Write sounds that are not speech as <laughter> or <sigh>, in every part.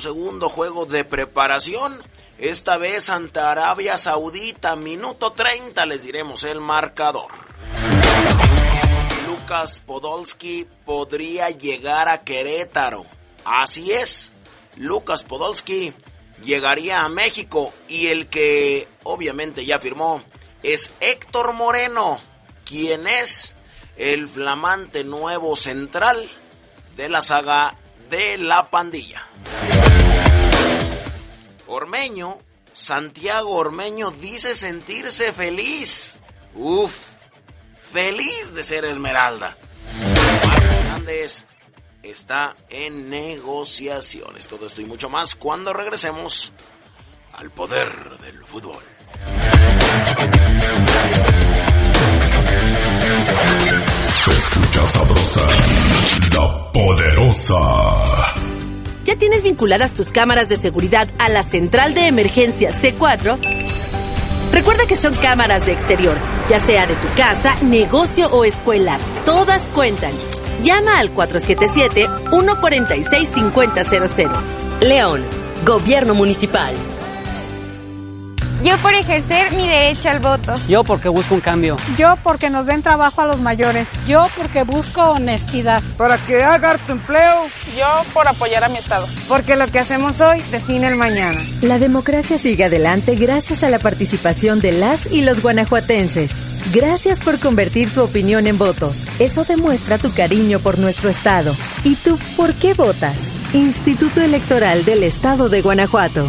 Segundo juego de preparación. Esta vez ante Arabia Saudita, minuto 30 les diremos el marcador. Lucas Podolski podría llegar a Querétaro. Así es, Lucas Podolski llegaría a México y el que obviamente ya firmó es Héctor Moreno, quien es el flamante nuevo central de la saga de la pandilla. Ormeño, Santiago Ormeño dice sentirse feliz. Uf, feliz de ser Esmeralda. Hernández está en negociaciones. Todo esto y mucho más cuando regresemos al poder del fútbol. Se escucha sabrosa, la poderosa. ¿Ya tienes vinculadas tus cámaras de seguridad a la central de emergencia C4? Recuerda que son cámaras de exterior, ya sea de tu casa, negocio o escuela. Todas cuentan. Llama al 477-146-5000. León, Gobierno Municipal. Yo por ejercer mi derecho al voto. Yo porque busco un cambio. Yo porque nos den trabajo a los mayores. Yo porque busco honestidad. Para que haga tu empleo. Yo por apoyar a mi Estado. Porque lo que hacemos hoy define el mañana. La democracia sigue adelante gracias a la participación de las y los guanajuatenses. Gracias por convertir tu opinión en votos. Eso demuestra tu cariño por nuestro Estado. ¿Y tú por qué votas? Instituto Electoral del Estado de Guanajuato.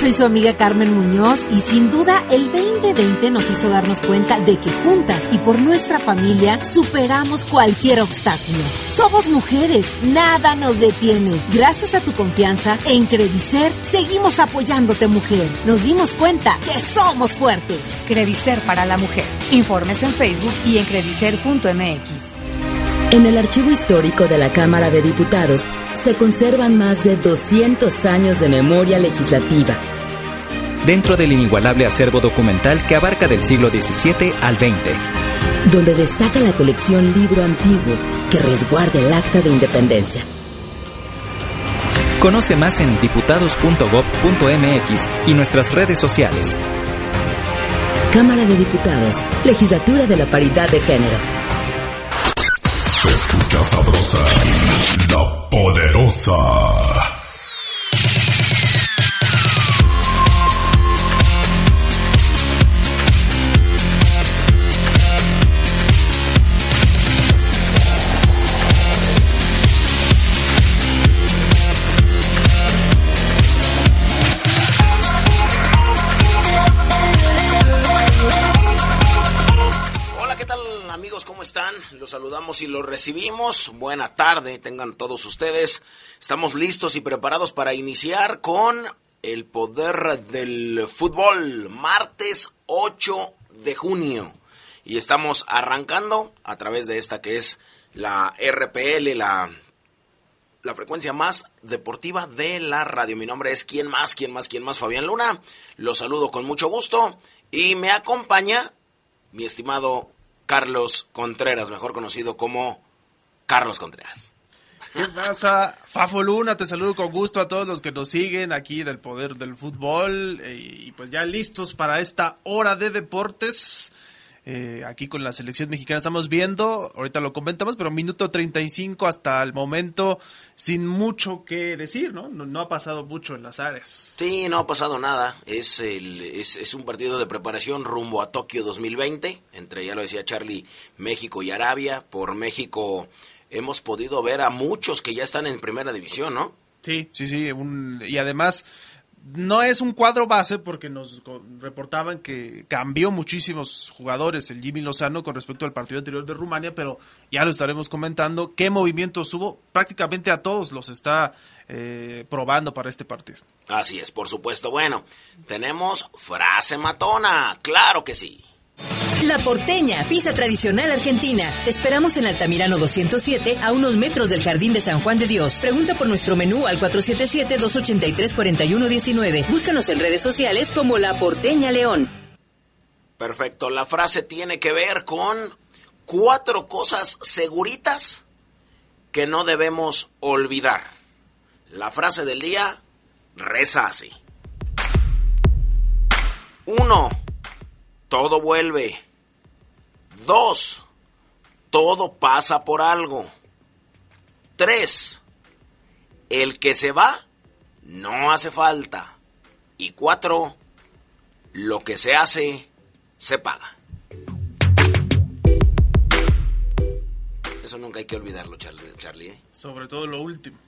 Soy su amiga Carmen Muñoz y sin duda el 2020 nos hizo darnos cuenta de que juntas y por nuestra familia superamos cualquier obstáculo. Somos mujeres, nada nos detiene. Gracias a tu confianza, en Credicer seguimos apoyándote mujer. Nos dimos cuenta que somos fuertes. Credicer para la mujer. Informes en Facebook y en credicer.mx. En el archivo histórico de la Cámara de Diputados se conservan más de 200 años de memoria legislativa dentro del inigualable acervo documental que abarca del siglo XVII al XX. Donde destaca la colección Libro Antiguo que resguarda el Acta de Independencia. Conoce más en diputados.gov.mx y nuestras redes sociales. Cámara de Diputados, Legislatura de la Paridad de Género. La poderosa. Recibimos. Buena tarde, tengan todos ustedes. Estamos listos y preparados para iniciar con el poder del fútbol, martes 8 de junio. Y estamos arrancando a través de esta que es la RPL, la, la frecuencia más deportiva de la radio. Mi nombre es ¿Quién más? ¿Quién más? ¿Quién más? Fabián Luna. Los saludo con mucho gusto y me acompaña mi estimado Carlos Contreras, mejor conocido como Carlos Contreras. ¿Qué pasa? Fafo Luna, te saludo con gusto a todos los que nos siguen aquí del Poder del Fútbol. Eh, y pues ya listos para esta hora de deportes. Eh, aquí con la selección mexicana estamos viendo, ahorita lo comentamos, pero minuto 35 hasta el momento sin mucho que decir, ¿no? ¿no? ha pasado mucho en las áreas. Sí, no ha pasado nada. Es, el, es, es, un partido de preparación rumbo a Tokio 2020, entre, ya lo decía Charlie, México y Arabia. Por México hemos podido ver a muchos que ya están en primera división, ¿no? Sí, sí, sí. Un, y además no es un cuadro base porque nos reportaban que cambió muchísimos jugadores el Jimmy Lozano con respecto al partido anterior de Rumania, pero ya lo estaremos comentando. ¿Qué movimientos hubo? Prácticamente a todos los está eh, probando para este partido. Así es, por supuesto. Bueno, tenemos frase matona, claro que sí. La Porteña, pizza tradicional argentina. esperamos en Altamirano 207, a unos metros del Jardín de San Juan de Dios. Pregunta por nuestro menú al 477-283-4119. Búscanos en redes sociales como La Porteña León. Perfecto, la frase tiene que ver con cuatro cosas seguritas que no debemos olvidar. La frase del día reza así. Uno, todo vuelve. Dos, todo pasa por algo. Tres, el que se va no hace falta. Y cuatro, lo que se hace se paga. Eso nunca hay que olvidarlo, Charlie. ¿eh? Sobre todo lo último.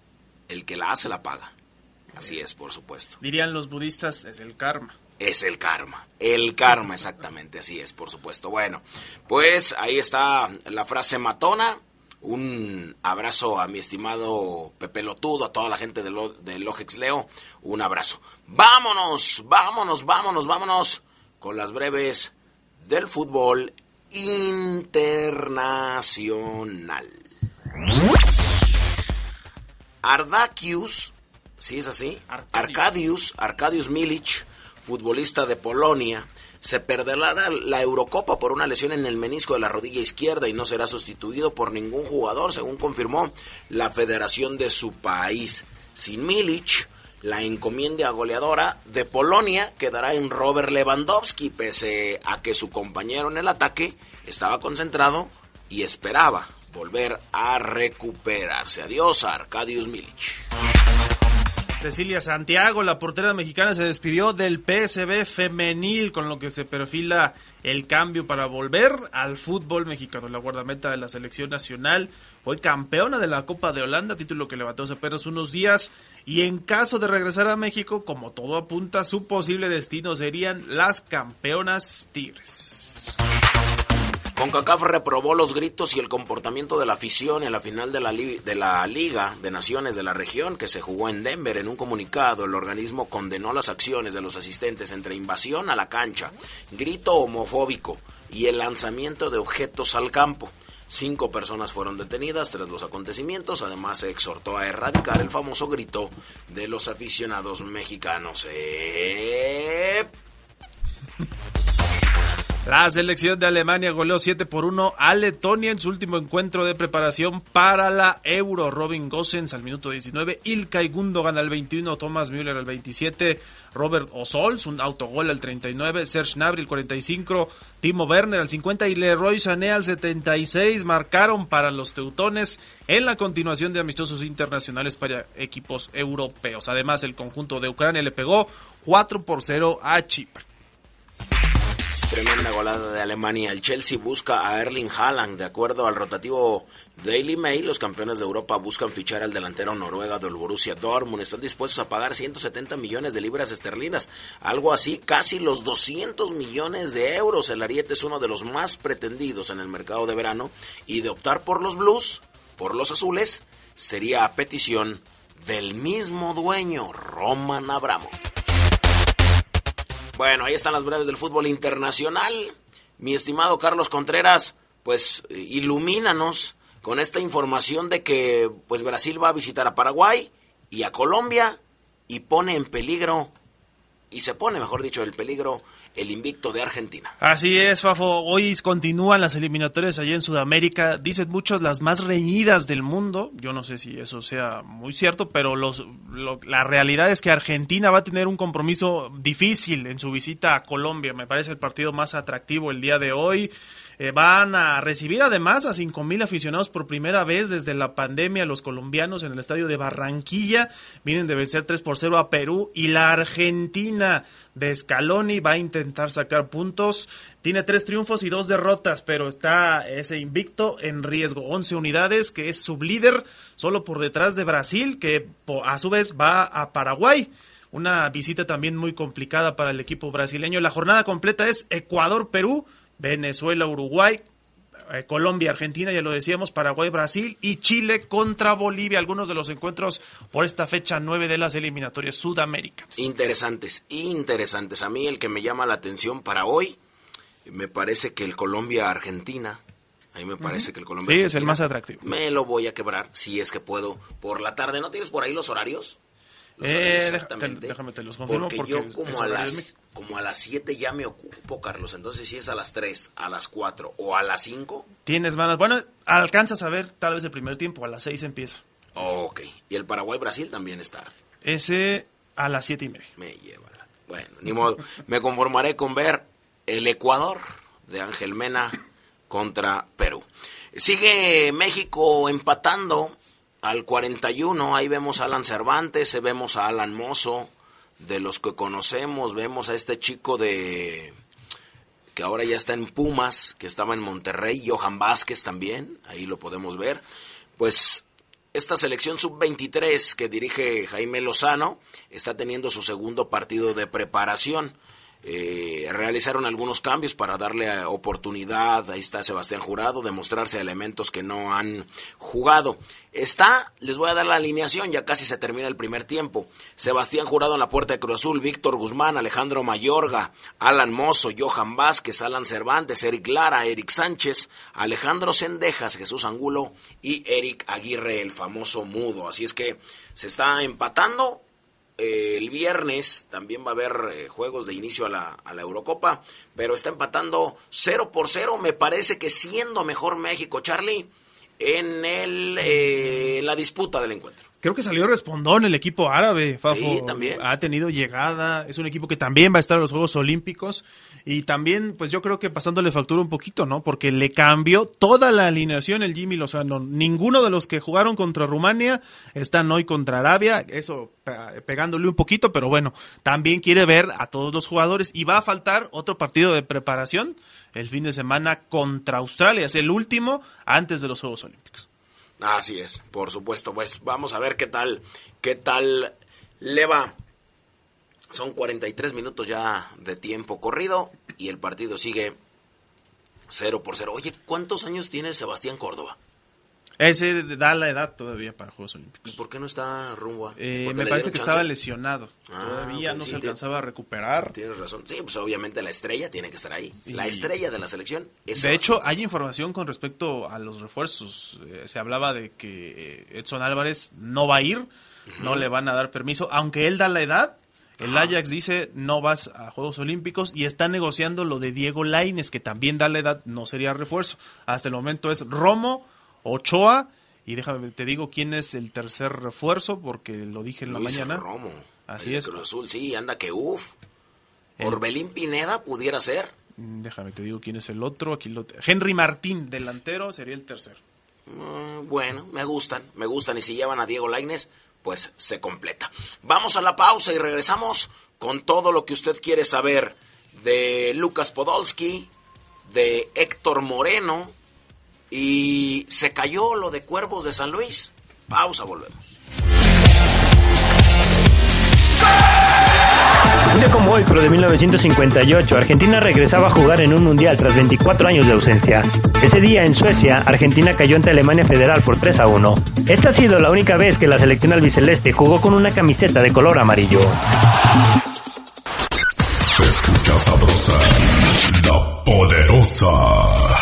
El que la hace la paga. Así es, por supuesto. Dirían los budistas, es el karma es el karma. El karma, exactamente, así es, por supuesto. Bueno, pues ahí está la frase matona. Un abrazo a mi estimado Pepe Lotudo, a toda la gente de, de Logex Leo. Un abrazo. Vámonos, vámonos, vámonos, vámonos con las breves del fútbol internacional. Ardakius, ¿sí es así? Arcadius, Arcadius Milic futbolista de Polonia, se perderá la Eurocopa por una lesión en el menisco de la rodilla izquierda y no será sustituido por ningún jugador, según confirmó la federación de su país. Sin Milic, la encomienda goleadora de Polonia quedará en Robert Lewandowski, pese a que su compañero en el ataque estaba concentrado y esperaba volver a recuperarse. Adiós Arkadiusz Milic. Cecilia Santiago, la portera mexicana, se despidió del PSB femenil, con lo que se perfila el cambio para volver al fútbol mexicano. La guardameta de la selección nacional fue campeona de la Copa de Holanda, título que levantó hace apenas unos días. Y en caso de regresar a México, como todo apunta, su posible destino serían las campeonas Tigres. CONCACAF reprobó los gritos y el comportamiento de la afición en la final de la, Liga de Naciones de la región que se jugó en Denver. En un comunicado, el organismo condenó las acciones de los asistentes entre invasión a la cancha, grito homofóbico y el lanzamiento de objetos al campo. Cinco personas fueron detenidas tras los acontecimientos. Además, se exhortó a erradicar el famoso grito de los aficionados mexicanos. ¡Eh! La selección de Alemania goleó 7 por 1 a Letonia en su último encuentro de preparación para la Euro. Robin Gosens al minuto 19, Ilkay Gundogan al 21, Thomas Müller al 27, Robert Osols, un autogol al 39, Serge Gnabry al 45, Timo Werner al 50 y Leroy Sané al 76 marcaron para los teutones en la continuación de amistosos internacionales para equipos europeos. Además, el conjunto de Ucrania le pegó 4 por 0 a Chipre. Tremenda golada de Alemania. El Chelsea busca a Erling Haaland. De acuerdo al rotativo Daily Mail, los campeones de Europa buscan fichar al delantero noruega del Borussia Dortmund. Están dispuestos a pagar 170 millones de libras esterlinas. Algo así, casi los 200 millones de euros. El Ariete es uno de los más pretendidos en el mercado de verano. Y de optar por los Blues, por los azules, sería a petición del mismo dueño, Roman Abramo. Bueno, ahí están las breves del fútbol internacional. Mi estimado Carlos Contreras, pues ilumínanos con esta información de que pues Brasil va a visitar a Paraguay y a Colombia y pone en peligro y se pone, mejor dicho, el peligro el invicto de Argentina. Así es, Fafo. Hoy continúan las eliminatorias allá en Sudamérica. Dicen muchos las más reñidas del mundo. Yo no sé si eso sea muy cierto, pero los, la realidad es que Argentina va a tener un compromiso difícil en su visita a Colombia. Me parece el partido más atractivo el día de hoy. Eh, van a recibir además a 5.000 aficionados por primera vez desde la pandemia los colombianos en el estadio de Barranquilla. Vienen de vencer 3 por 0 a Perú y la Argentina de Scaloni va a intentar sacar puntos. Tiene tres triunfos y dos derrotas, pero está ese invicto en riesgo. 11 unidades, que es sublíder, solo por detrás de Brasil, que a su vez va a Paraguay. Una visita también muy complicada para el equipo brasileño. La jornada completa es Ecuador-Perú Venezuela, Uruguay, eh, Colombia, Argentina, ya lo decíamos, Paraguay, Brasil y Chile contra Bolivia, algunos de los encuentros por esta fecha 9 de las eliminatorias sudamericanas. Interesantes, interesantes. A mí el que me llama la atención para hoy, me parece que el Colombia-Argentina, a mí me parece que el Colombia. Sí, es el más atractivo. Me lo voy a quebrar si es que puedo por la tarde. ¿No tienes por ahí los horarios? Eh, exactamente. Déjame te los confirmo porque, yo como a las como a las 7 ya me ocupo, Carlos. Entonces, si es a las 3, a las 4 o a las 5. Tienes ganas. Bueno, alcanzas a ver tal vez el primer tiempo. A las 6 empieza. ok. Y el Paraguay-Brasil también es tarde. Ese a las 7 y media. Me lleva. Bueno, ni modo. me conformaré con ver el Ecuador de Ángel Mena contra Perú. Sigue México empatando al 41. Ahí vemos a Alan Cervantes, vemos a Alan Mozo de los que conocemos, vemos a este chico de que ahora ya está en Pumas, que estaba en Monterrey, Johan Vázquez también, ahí lo podemos ver. Pues esta selección sub-23 que dirige Jaime Lozano está teniendo su segundo partido de preparación. Eh, realizaron algunos cambios para darle oportunidad, ahí está Sebastián Jurado, demostrarse elementos que no han jugado. Está, les voy a dar la alineación, ya casi se termina el primer tiempo. Sebastián Jurado en la puerta de Cruz Azul, Víctor Guzmán, Alejandro Mayorga, Alan Mozo, Johan Vázquez, Alan Cervantes, Eric Lara, Eric Sánchez, Alejandro Sendejas, Jesús Angulo y Eric Aguirre, el famoso mudo. Así es que se está empatando eh, el viernes también va a haber eh, juegos de inicio a la, a la, Eurocopa, pero está empatando 0 por 0. Me parece que siendo mejor México, Charlie, en el, eh, la disputa del encuentro. Creo que salió respondón el equipo árabe, Fafo. Sí, también. Ha tenido llegada, es un equipo que también va a estar en los Juegos Olímpicos y también, pues yo creo que pasándole factura un poquito, ¿no? Porque le cambió toda la alineación el Jimmy Lozano. Ninguno de los que jugaron contra Rumania están hoy contra Arabia, eso pegándole un poquito, pero bueno, también quiere ver a todos los jugadores y va a faltar otro partido de preparación el fin de semana contra Australia, es el último antes de los Juegos Olímpicos. Así es, por supuesto. Pues vamos a ver qué tal, qué tal le va. Son 43 minutos ya de tiempo corrido y el partido sigue 0 por 0. Oye, ¿cuántos años tiene Sebastián Córdoba? Ese da la edad todavía para Juegos Olímpicos. ¿Y por qué no está rumbo eh, me parece que estaba lesionado. Ah, todavía no se alcanzaba a recuperar. Tienes razón. Sí, pues obviamente la estrella tiene que estar ahí. La estrella de la selección es De hecho, hay información con respecto a los refuerzos. Eh, se hablaba de que eh, Edson Álvarez no va a ir, no le van a dar permiso, aunque él da la edad. El Ajax dice no vas a Juegos Olímpicos y está negociando lo de Diego Laines, que también da la edad, no sería refuerzo. Hasta el momento es Romo, Ochoa. Y déjame, te digo quién es el tercer refuerzo, porque lo dije en la mañana. Romo. Así es. Cruz Azul, sí, anda que uff. Orbelín Pineda pudiera ser. Mm, déjame, te digo quién es el otro. Aquí lo Henry Martín, delantero, sería el tercer. Mm, bueno, me gustan, me gustan. Y si llevan a Diego Laines, pues se completa. Vamos a la pausa y regresamos con todo lo que usted quiere saber de Lucas Podolski, de Héctor Moreno, y se cayó lo de Cuervos de San Luis. Pausa, volvemos. Un día como hoy, pero de 1958, Argentina regresaba a jugar en un mundial tras 24 años de ausencia. Ese día, en Suecia, Argentina cayó ante Alemania Federal por 3 a 1. Esta ha sido la única vez que la selección albiceleste jugó con una camiseta de color amarillo. Se escucha sabrosa, la poderosa.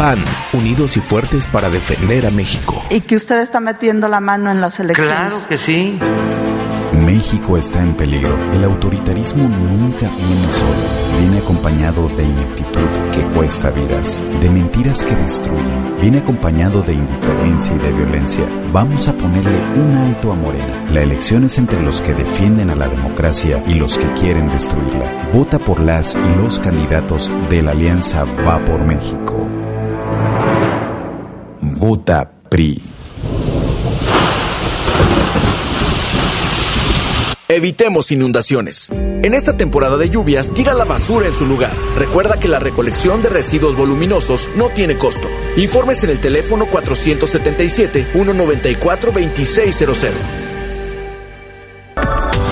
PAN, unidos y fuertes para defender a México. Y que usted está metiendo la mano en las elecciones. Claro que sí. México está en peligro. El autoritarismo nunca viene solo. Viene acompañado de ineptitud que cuesta vidas, de mentiras que destruyen. Viene acompañado de indiferencia y de violencia. Vamos a ponerle un alto a Morena. La elección es entre los que defienden a la democracia y los que quieren destruirla. Vota por las y los candidatos de la alianza Va por México. Vota PRI. Evitemos inundaciones. En esta temporada de lluvias, tira la basura en su lugar. Recuerda que la recolección de residuos voluminosos no tiene costo. Informes en el teléfono 477-194-2600.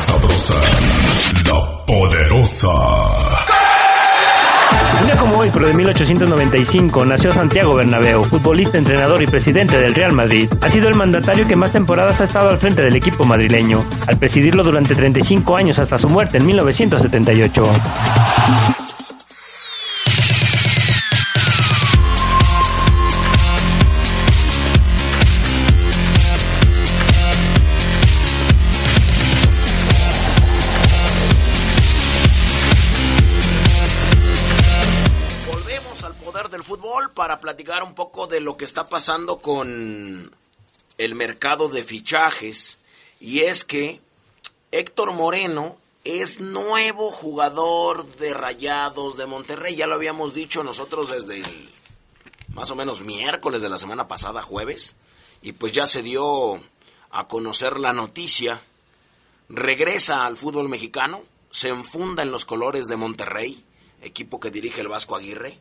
Sabrosa, la poderosa. Un día como hoy, pero de 1895, nació Santiago Bernabéu, futbolista, entrenador y presidente del Real Madrid. Ha sido el mandatario que más temporadas ha estado al frente del equipo madrileño, al presidirlo durante 35 años hasta su muerte en 1978. Un poco de lo que está pasando con el mercado de fichajes. Y es que Héctor Moreno es nuevo jugador de Rayados de Monterrey. Ya lo habíamos dicho nosotros desde el más o menos miércoles de la semana pasada, jueves. Y pues ya se dio a conocer la noticia. Regresa al fútbol mexicano, se enfunda en los colores de Monterrey, equipo que dirige el Vasco Aguirre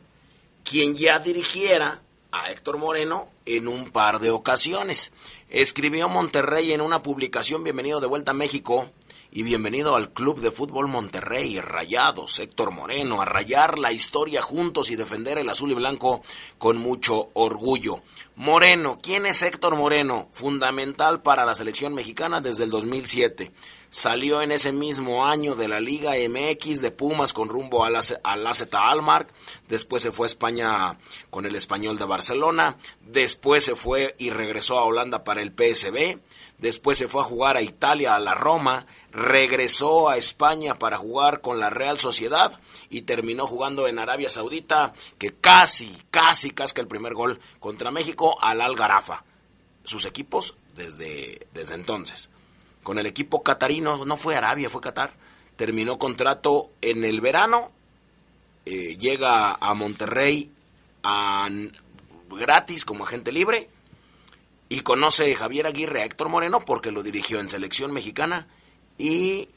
quien ya dirigiera a Héctor Moreno en un par de ocasiones. Escribió Monterrey en una publicación Bienvenido de vuelta a México y bienvenido al Club de Fútbol Monterrey, Rayados, Héctor Moreno, a rayar la historia juntos y defender el azul y blanco con mucho orgullo. Moreno, ¿quién es Héctor Moreno? Fundamental para la selección mexicana desde el 2007 salió en ese mismo año de la Liga MX de Pumas con rumbo al AZ Almar, después se fue a España con el Español de Barcelona, después se fue y regresó a Holanda para el PSB, después se fue a jugar a Italia, a la Roma, regresó a España para jugar con la Real Sociedad y terminó jugando en Arabia Saudita, que casi, casi casca el primer gol contra México al Algarafa. Sus equipos desde, desde entonces con el equipo catarino, no fue Arabia, fue Qatar, terminó contrato en el verano, eh, llega a Monterrey a, gratis como agente libre y conoce Javier Aguirre a Héctor Moreno porque lo dirigió en selección mexicana y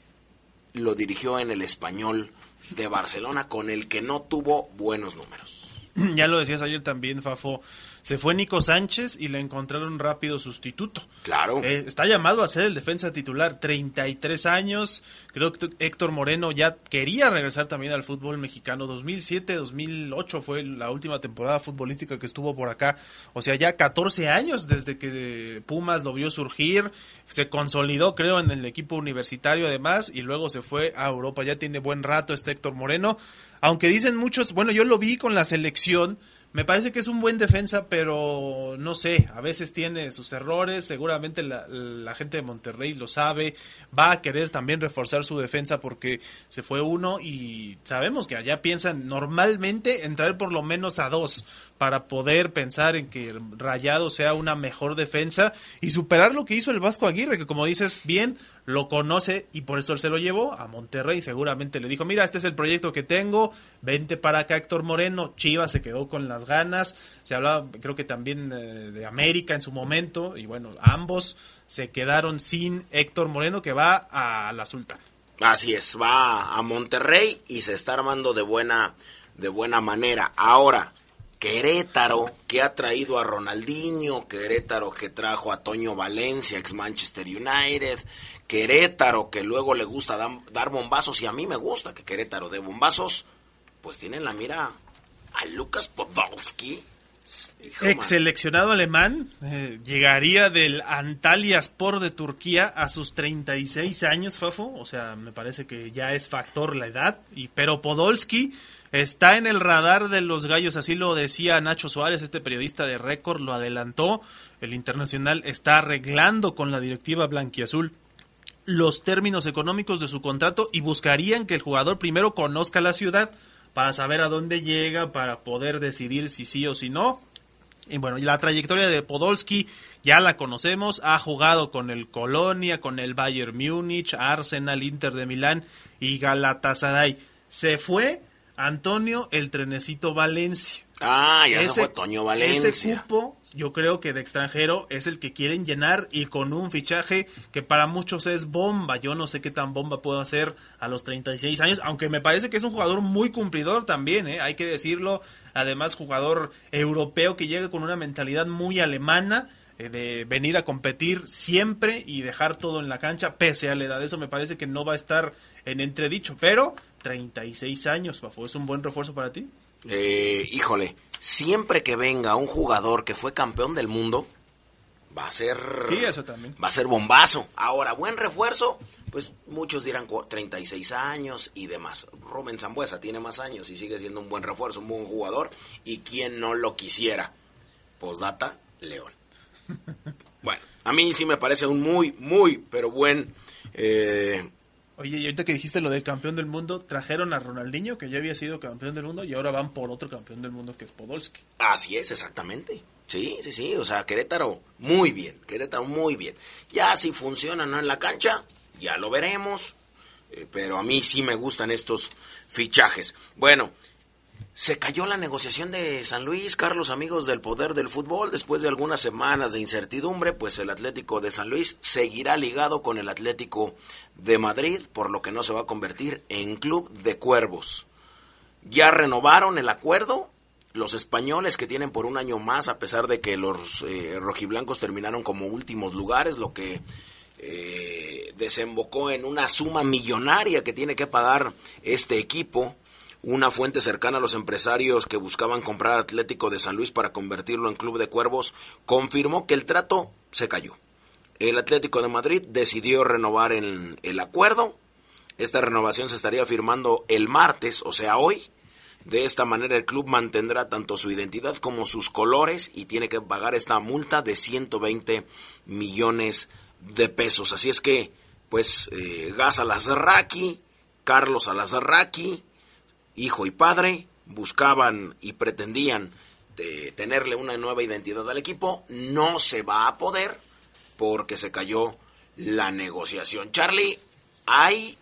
lo dirigió en el español de Barcelona con el que no tuvo buenos números. <clears throat> ya lo decías ayer también, Fafo, se fue Nico Sánchez y le encontraron rápido sustituto. Claro. Eh, está llamado a ser el defensa titular, 33 años. Creo que Héctor Moreno ya quería regresar también al fútbol mexicano. 2007, 2008 fue la última temporada futbolística que estuvo por acá. O sea, ya 14 años desde que Pumas lo vio surgir. Se consolidó, creo, en el equipo universitario además y luego se fue a Europa. Ya tiene buen rato este Héctor Moreno. Aunque dicen muchos, bueno, yo lo vi con la selección me parece que es un buen defensa, pero no sé, a veces tiene sus errores, seguramente la, gente de Monterrey lo sabe, va a querer también reforzar su defensa porque se fue uno y sabemos que allá piensan normalmente entrar por lo menos a dos para poder pensar en que Rayado sea una mejor defensa y superar lo que hizo el Vasco Aguirre, que como dices bien, lo conoce y por eso él se lo llevó a Monterrey. Seguramente le dijo, mira, este es el proyecto que tengo, vente para acá Héctor Moreno. Chivas se quedó con las ganas, se hablaba creo que también eh, de América en su momento y bueno, ambos se quedaron sin Héctor Moreno que va a la Sultana. Así es, va a Monterrey y se está armando de buena, de buena manera. Ahora, Querétaro, que ha traído a Ronaldinho, Querétaro que trajo a Toño Valencia, ex Manchester United, Querétaro que luego le gusta dar bombazos y a mí me gusta que Querétaro dé bombazos, pues tienen la mira a Lucas Podolski. Ex seleccionado alemán, eh, llegaría del Antalya Sport de Turquía a sus 36 años, Fafo. O sea, me parece que ya es factor la edad. Y, pero Podolski Está en el radar de los gallos, así lo decía Nacho Suárez, este periodista de récord, lo adelantó. El Internacional está arreglando con la directiva blanquiazul los términos económicos de su contrato y buscarían que el jugador primero conozca la ciudad para saber a dónde llega, para poder decidir si sí o si no. Y bueno, la trayectoria de Podolski ya la conocemos, ha jugado con el Colonia, con el Bayern Múnich, Arsenal, Inter de Milán y Galatasaray. Se fue Antonio el Trenecito Valencia. Ah, ya ese, se fue Toño Valencia. Ese cupo, yo creo que de extranjero es el que quieren llenar y con un fichaje que para muchos es bomba. Yo no sé qué tan bomba puedo hacer a los 36 años, aunque me parece que es un jugador muy cumplidor también, ¿eh? hay que decirlo. Además, jugador europeo que llega con una mentalidad muy alemana eh, de venir a competir siempre y dejar todo en la cancha pese a la edad. Eso me parece que no va a estar en entredicho, pero 36 años, Fafo, ¿es un buen refuerzo para ti? Eh, híjole, siempre que venga un jugador que fue campeón del mundo, va a ser... Sí, eso también. Va a ser bombazo. Ahora, buen refuerzo, pues muchos dirán 36 años y demás. Rubén Zambuesa tiene más años y sigue siendo un buen refuerzo, un buen jugador. ¿Y quién no lo quisiera? Postdata, León. <laughs> bueno, a mí sí me parece un muy, muy, pero buen... Eh, Oye, y ahorita que dijiste lo del campeón del mundo, trajeron a Ronaldinho, que ya había sido campeón del mundo, y ahora van por otro campeón del mundo que es Podolski. Así es, exactamente. Sí, sí, sí. O sea, Querétaro, muy bien. Querétaro, muy bien. Ya si funciona no en la cancha, ya lo veremos. Eh, pero a mí sí me gustan estos fichajes. Bueno, se cayó la negociación de San Luis, Carlos, amigos del poder del fútbol. Después de algunas semanas de incertidumbre, pues el Atlético de San Luis seguirá ligado con el Atlético de Madrid, por lo que no se va a convertir en club de cuervos. Ya renovaron el acuerdo los españoles que tienen por un año más, a pesar de que los eh, rojiblancos terminaron como últimos lugares, lo que eh, desembocó en una suma millonaria que tiene que pagar este equipo una fuente cercana a los empresarios que buscaban comprar Atlético de San Luis para convertirlo en Club de Cuervos confirmó que el trato se cayó. El Atlético de Madrid decidió renovar el, el acuerdo. Esta renovación se estaría firmando el martes, o sea, hoy. De esta manera el club mantendrá tanto su identidad como sus colores y tiene que pagar esta multa de 120 millones de pesos. Así es que, pues, eh, Gas Carlos Alazraqui, hijo y padre, buscaban y pretendían de tenerle una nueva identidad al equipo, no se va a poder porque se cayó la negociación. Charlie, hay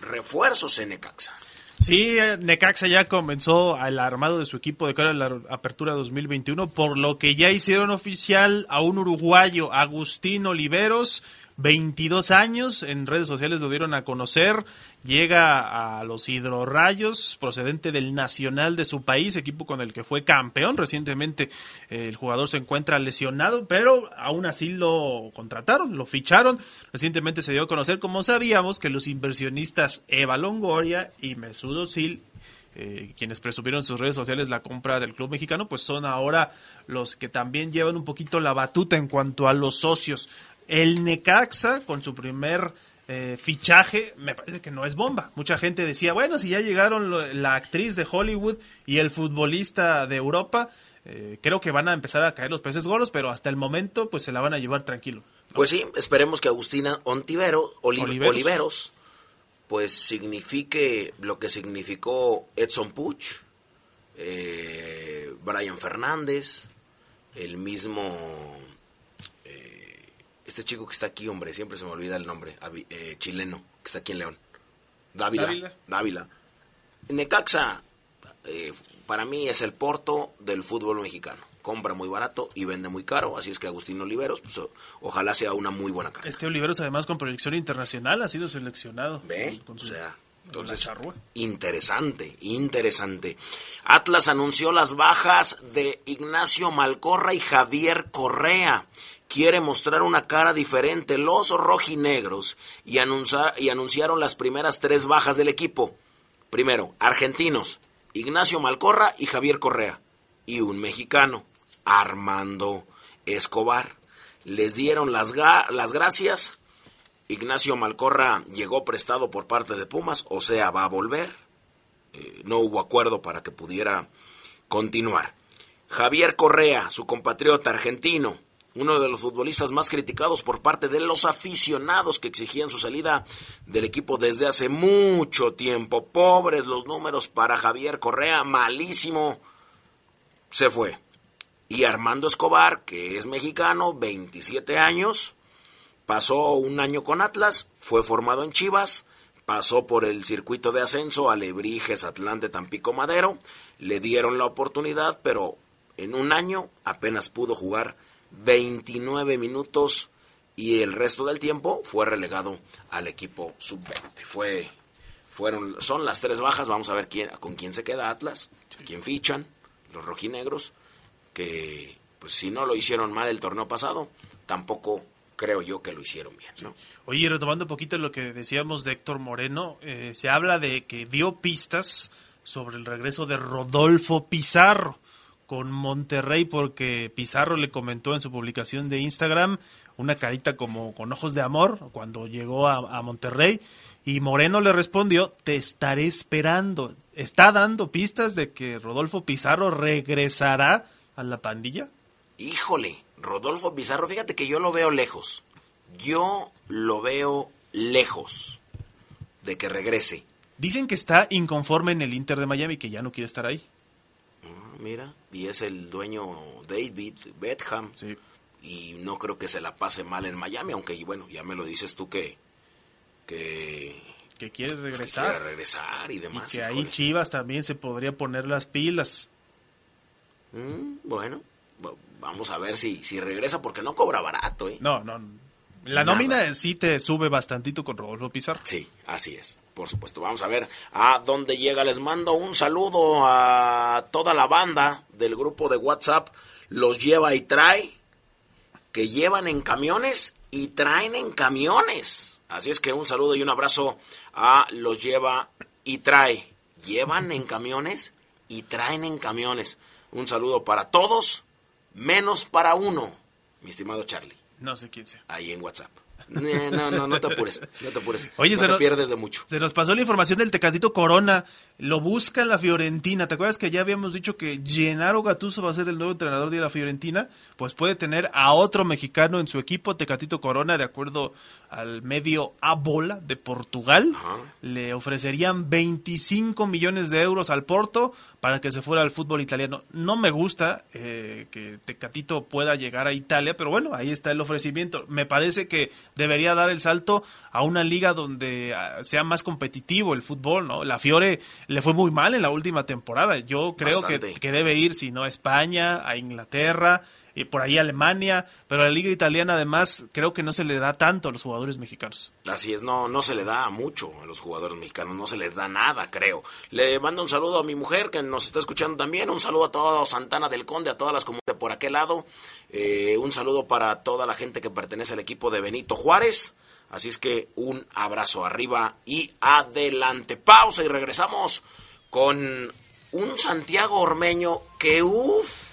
refuerzos en Necaxa. Sí, Necaxa ya comenzó al armado de su equipo de cara a la apertura 2021, por lo que ya hicieron oficial a un uruguayo, Agustín Oliveros, 22 años, en redes sociales lo dieron a conocer, llega a los hidrorrayos, procedente del Nacional de su país, equipo con el que fue campeón. Recientemente el jugador se encuentra lesionado, pero aún así lo contrataron, lo ficharon. Recientemente se dio a conocer, como sabíamos, que los inversionistas Eva Longoria y Mesut Özil eh, quienes presumieron en sus redes sociales la compra del club mexicano, pues son ahora los que también llevan un poquito la batuta en cuanto a los socios. El Necaxa, con su primer eh, fichaje, me parece que no es bomba. Mucha gente decía, bueno, si ya llegaron la actriz de Hollywood y el futbolista de Europa, eh, creo que van a empezar a caer los peces gordos, pero hasta el momento, pues se la van a llevar tranquilo. Pues sí, esperemos que Agustina Ontivero, Oliveros pues signifique lo que significó Edson Puch, eh, Brian Fernández, el mismo, este chico que está aquí, hombre, siempre se me olvida el nombre, eh, chileno, que está aquí en León, Dávila. Dávila. Dávila. Necaxa, para mí es el porto del fútbol mexicano compra muy barato y vende muy caro, así es que Agustín Oliveros, pues ojalá sea una muy buena carta. Este Oliveros además con proyección internacional ha sido seleccionado. Ve, o sea, entonces interesante, interesante. Atlas anunció las bajas de Ignacio Malcorra y Javier Correa. Quiere mostrar una cara diferente los rojinegros y, anunciar, y anunciaron las primeras tres bajas del equipo. Primero, argentinos, Ignacio Malcorra y Javier Correa. Y un mexicano, Armando Escobar. Les dieron las, las gracias. Ignacio Malcorra llegó prestado por parte de Pumas, o sea, va a volver. Eh, no hubo acuerdo para que pudiera continuar. Javier Correa, su compatriota argentino, uno de los futbolistas más criticados por parte de los aficionados que exigían su salida del equipo desde hace mucho tiempo. Pobres los números para Javier Correa, malísimo. Se fue. Y Armando Escobar, que es mexicano, 27 años, pasó un año con Atlas, fue formado en Chivas, pasó por el circuito de ascenso a Lebrijes, Atlante, Tampico, Madero, le dieron la oportunidad, pero en un año apenas pudo jugar 29 minutos y el resto del tiempo fue relegado al equipo sub-20. Fue, fueron, son las tres bajas, vamos a ver quién, con quién se queda Atlas, quién fichan, los rojinegros, que pues si no lo hicieron mal el torneo pasado, tampoco creo yo que lo hicieron bien. ¿no? Oye, retomando un poquito lo que decíamos de Héctor Moreno, eh, se habla de que dio pistas sobre el regreso de Rodolfo Pizarro con Monterrey porque Pizarro le comentó en su publicación de Instagram una carita como con ojos de amor cuando llegó a, a Monterrey y Moreno le respondió, te estaré esperando. ¿Está dando pistas de que Rodolfo Pizarro regresará a la pandilla? Híjole, Rodolfo Pizarro, fíjate que yo lo veo lejos. Yo lo veo lejos de que regrese. Dicen que está inconforme en el Inter de Miami, que ya no quiere estar ahí. Mira, y es el dueño David Betham. Sí. Y no creo que se la pase mal en Miami, aunque bueno, ya me lo dices tú que que que quiere regresar. que quiere regresar y demás. Y que ahí Chivas también se podría poner las pilas. Mm, bueno, vamos a ver si, si regresa porque no cobra barato, ¿eh? No, no. La nómina sí te sube bastantito con Rodolfo Pizarro. Sí, así es. Por supuesto, vamos a ver a dónde llega. Les mando un saludo a toda la banda del grupo de WhatsApp. Los lleva y trae. Que llevan en camiones y traen en camiones. Así es que un saludo y un abrazo a los lleva y trae. Llevan en camiones y traen en camiones. Un saludo para todos, menos para uno, mi estimado Charlie. No sé quién sea. Ahí en WhatsApp. No, no, no te apures, no te apures. Oye, no se te nos, pierdes de mucho. Se nos pasó la información del Tecatito Corona. Lo busca la Fiorentina. ¿Te acuerdas que ya habíamos dicho que Gennaro Gattuso va a ser el nuevo entrenador de la Fiorentina? Pues puede tener a otro mexicano en su equipo, Tecatito Corona, de acuerdo al medio A Bola de Portugal. Le ofrecerían 25 millones de euros al Porto para que se fuera al fútbol italiano. No me gusta eh, que Tecatito pueda llegar a Italia, pero bueno, ahí está el ofrecimiento. Me parece que debería dar el salto a una liga donde ah, sea más competitivo el fútbol, ¿no? La Fiore le fue muy mal en la última temporada. Yo creo que, que, debe ir, si no a España, a Inglaterra, y por ahí Alemania, pero la liga italiana además creo que no se le da tanto a los jugadores mexicanos. Así es, no, no se le da mucho a los jugadores mexicanos, no se les da nada, creo. Le mando un saludo a mi mujer que nos está escuchando también, un saludo a toda Santana del Conde, a todas las comunidades por aquel lado, eh, un saludo para toda la gente que pertenece al equipo de Benito Juárez. Así es que un abrazo arriba y adelante. Pausa y regresamos con un Santiago Ormeño que, uff,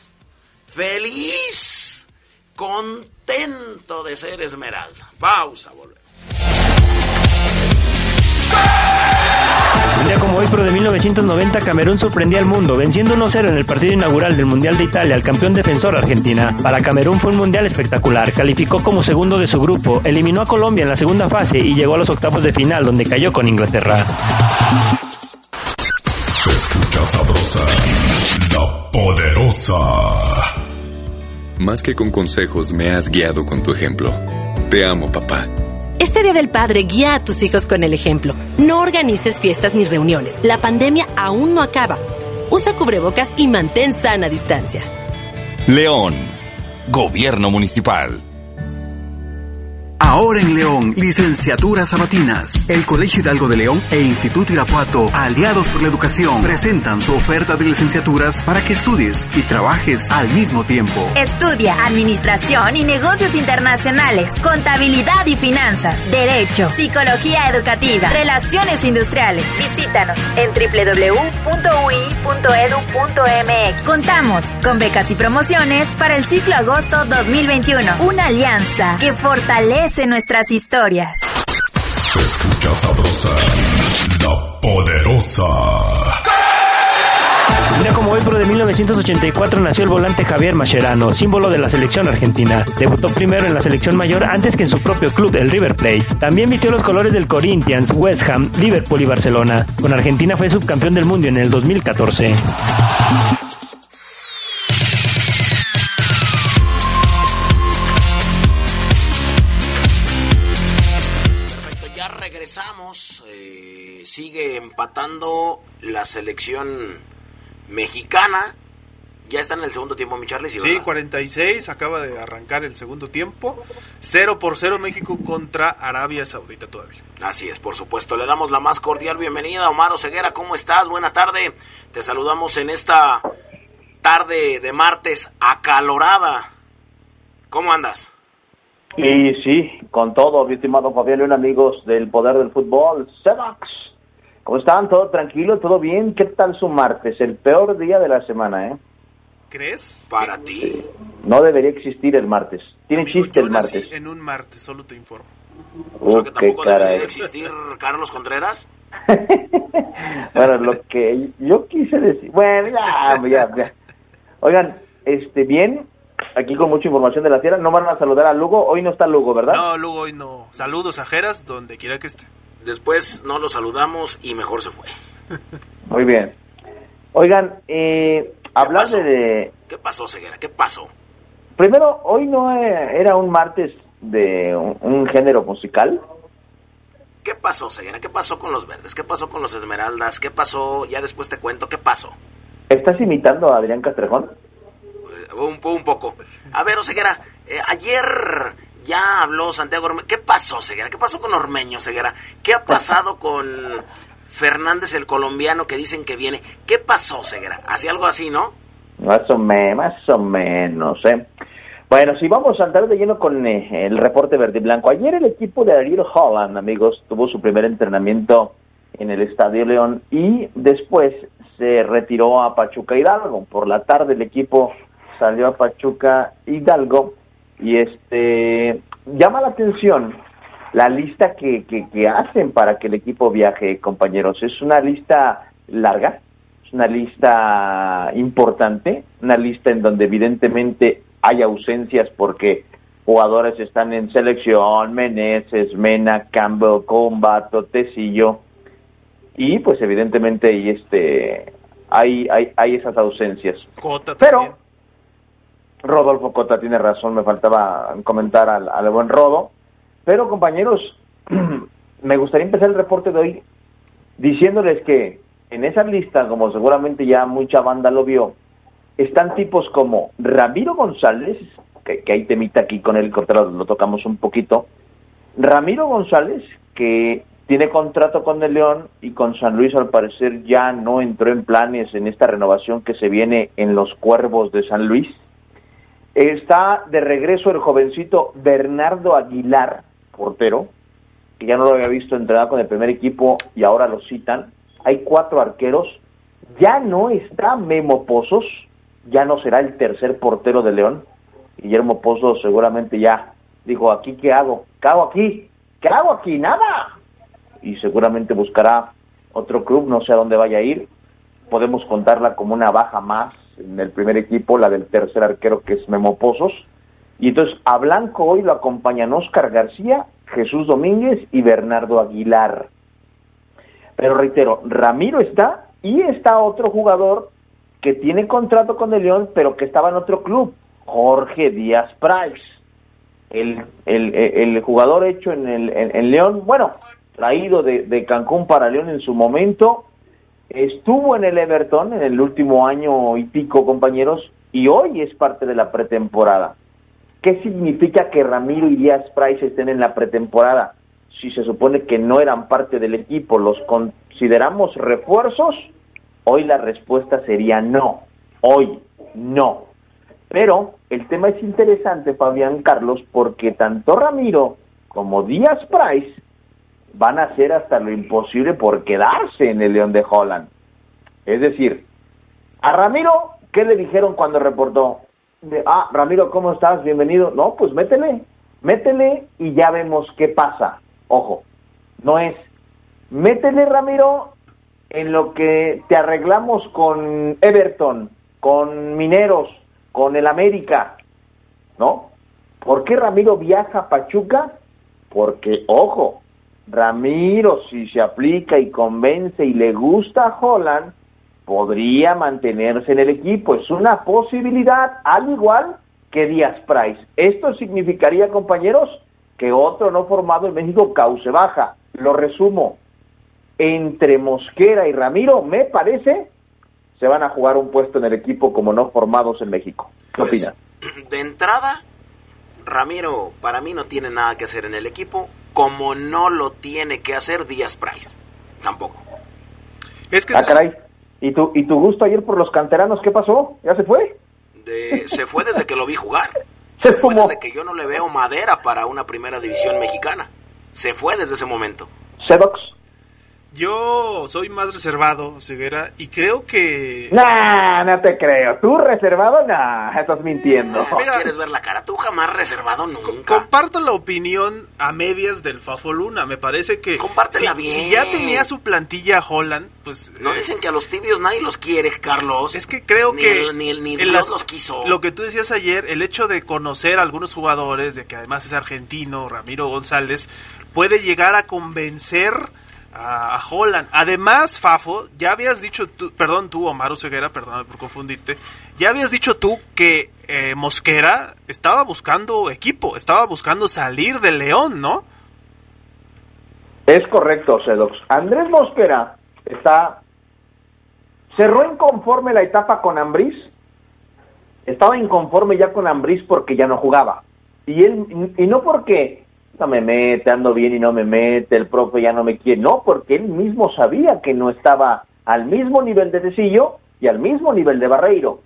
feliz, contento de ser Esmeralda. Pausa, volvemos. Un día como hoy, pero de 1990, Camerún sorprendía al mundo, venciendo 1-0 en el partido inaugural del Mundial de Italia al campeón defensor Argentina. Para Camerún fue un mundial espectacular, calificó como segundo de su grupo, eliminó a Colombia en la segunda fase y llegó a los octavos de final, donde cayó con Inglaterra. Se escucha sabrosa, la poderosa. Más que con consejos, me has guiado con tu ejemplo. Te amo, papá. Este Día del Padre guía a tus hijos con el ejemplo. No organices fiestas ni reuniones. La pandemia aún no acaba. Usa cubrebocas y mantén sana distancia. León, Gobierno Municipal. Ahora en León, licenciaturas sabatinas. El Colegio Hidalgo de León e Instituto Irapuato, aliados por la educación, presentan su oferta de licenciaturas para que estudies y trabajes al mismo tiempo. Estudia Administración y Negocios Internacionales, Contabilidad y Finanzas, Derecho, Psicología Educativa, Relaciones Industriales. Visítanos en www.ui.edu.mx. Contamos con becas y promociones para el ciclo agosto 2021. Una alianza que fortalece nuestras historias. Se escucha sabrosa, la poderosa. Día como hoy, pero de 1984, nació el volante Javier Mascherano, símbolo de la selección argentina. Debutó primero en la selección mayor antes que en su propio club, el River Plate. También vistió los colores del Corinthians, West Ham, Liverpool y Barcelona. Con Argentina fue subcampeón del mundo en el 2014. Sigue empatando la selección mexicana. Ya está en el segundo tiempo, mi Charlie. ¿sí, Sí, verdad? 46, acaba de arrancar el segundo tiempo. 0 por 0 México contra Arabia Saudita todavía. Así es, por supuesto. Le damos la más cordial bienvenida. Omar Ceguera, ¿cómo estás? Buena tarde. Te saludamos en esta tarde de martes acalorada. ¿Cómo andas? Y sí, con todo, mi estimado Fabián León, amigos del Poder del Fútbol, Sedax. ¿Cómo están? ¿Todo tranquilo? ¿Todo bien? ¿Qué tal su martes? El peor día de la semana, ¿eh? ¿Crees? Para ti. No debería existir el martes. Tiene chiste el Nací martes. en un martes, solo te informo. Uh, qué ¿Tampoco caray. debería existir Carlos Contreras? <laughs> Bueno, lo que yo quise decir. Bueno, ya, ya, ya. Oigan, este, bien, aquí con mucha información de la tierra. No van a saludar a Lugo. Hoy no está Lugo, ¿verdad? No, luego hoy no. Saludos a Jeras, donde quiera que esté. Después no lo saludamos y mejor se fue. Muy bien. Oigan, eh, hablar de, ¿Qué pasó, Ceguera? ¿Qué pasó? Primero, hoy no eh, era un martes de un, un género musical. ¿Qué pasó, Ceguera? ¿Qué pasó con los verdes? ¿Qué pasó con los esmeraldas? ¿Qué pasó? Ya después te cuento. ¿Qué pasó? ¿Estás imitando a Adrián Castrejón? Eh, Un, po- un poco. A ver, Ceguera, eh, ayer ya habló Santiago Ormeño. ¿Qué pasó, Ceguera? ¿Qué pasó con Ormeño, Ceguera? ¿Qué ha pasado con Fernández, el colombiano, que dicen que viene? ¿Qué pasó, Ceguera? Hacía algo así, ¿no? Más o menos, más o menos, ¿eh? Bueno, si vamos a entrar de lleno con eh, el reporte verde y blanco. Ayer el equipo de Ariel Holland, amigos, tuvo su primer entrenamiento en el Estadio León y después se retiró a Pachuca Hidalgo. Por la tarde el equipo salió a Pachuca Hidalgo y este llama la atención la lista que, que, que hacen para que el equipo viaje, compañeros. Es una lista larga, es una lista importante, una lista en donde evidentemente hay ausencias porque jugadores están en selección, Meneses, Mena, Campbell, Combato, Tecillo, y pues evidentemente y este hay, hay, hay esas ausencias. Cota Pero Rodolfo Cota tiene razón, me faltaba comentar al, al buen Rodo. Pero compañeros, <clears throat> me gustaría empezar el reporte de hoy diciéndoles que en esa lista, como seguramente ya mucha banda lo vio, están tipos como Ramiro González, que, que hay temita aquí con el cortero, lo tocamos un poquito. Ramiro González, que tiene contrato con el León y con San Luis al parecer ya no entró en planes en esta renovación que se viene en los Cuervos de San Luis. Está de regreso el jovencito Bernardo Aguilar, portero, que ya no lo había visto entrenar con el primer equipo y ahora lo citan. Hay cuatro arqueros. Ya no está Memo Pozos, ya no será el tercer portero de León. Guillermo Pozos seguramente ya dijo, ¿aquí qué hago? ¿Qué hago aquí? ¿Qué hago aquí? Nada. Y seguramente buscará otro club, no sé a dónde vaya a ir. Podemos contarla como una baja más en el primer equipo, la del tercer arquero que es Memo Pozos. Y entonces a Blanco hoy lo acompañan Oscar García, Jesús Domínguez y Bernardo Aguilar. Pero reitero, Ramiro está y está otro jugador que tiene contrato con el León, pero que estaba en otro club, Jorge Díaz Price. El, el, el jugador hecho en, el, en, en León, bueno, traído de, de, Cancún para León en su momento, estuvo en el Everton en el último año y pico, compañeros, y hoy es parte de la pretemporada. ¿Qué significa que Ramiro y Díaz Price estén en la pretemporada? Si se supone que no eran parte del equipo, ¿los consideramos refuerzos? Hoy la respuesta sería no. Hoy no. Pero el tema es interesante, Fabián Carlos, porque tanto Ramiro como Díaz Price van a hacer hasta lo imposible por quedarse en el León de Holland. Es decir, a Ramiro, ¿qué le dijeron cuando reportó? Ah, Ramiro, ¿cómo estás? Bienvenido. No, pues métele, métele y ya vemos qué pasa. Ojo, no es, métele, Ramiro, en lo que te arreglamos con Everton, con Mineros, con el América, ¿no? ¿Por qué Ramiro viaja a Pachuca? Porque, ojo, Ramiro, si se aplica y convence y le gusta a Holland, podría mantenerse en el equipo. Es una posibilidad, al igual que Díaz Price. Esto significaría, compañeros, que otro no formado en México cause baja. Lo resumo. Entre Mosquera y Ramiro, me parece, se van a jugar un puesto en el equipo como no formados en México. ¿Qué Pues, opinas? De entrada, Ramiro para mí no tiene nada que hacer en el equipo, como no lo tiene que hacer Díaz Price. Tampoco. Es que Ah, caray. ¿Y tu, ¿Y tu gusto ayer por los canteranos qué pasó? ¿Ya se fue? De- se fue desde que lo vi jugar. <laughs> Se Se fue fumó. desde que yo no le veo madera para una primera división mexicana. Se fue desde ese momento. Sedox. Yo soy más reservado, Ceguera, y creo que... Nah, no te creo. ¿Tú reservado? Nah, estás mintiendo. Pues quieres ver la cara. Tú jamás reservado nunca. Comparto la opinión a medias del Fafo Luna. Me parece que Compártela si, bien. si ya tenía su plantilla Holland, pues No eh, dicen que a los tibios nadie los quiere, Carlos. Es que creo Ni que el- ni el- ni Dios las- los quiso. Lo que tú decías ayer, el hecho de conocer a algunos jugadores, de que además es argentino, Ramiro González, puede llegar a convencer a, Holland. Además, Fafo, ya habías dicho tú, perdón tú, Omar Ceguera, perdón por confundirte, ya habías dicho tú que eh, Mosquera estaba buscando equipo, estaba buscando salir de León, ¿no? Es correcto, Sedox. Andrés Mosquera está cerró inconforme la etapa con Ambriz. Estaba inconforme ya con Ambriz porque ya no jugaba. Y él y no porque no me mete, ando bien y no me mete, el profe ya no me quiere, no, porque él mismo sabía que no estaba al mismo nivel de Tecillo y al mismo nivel de Barreiro.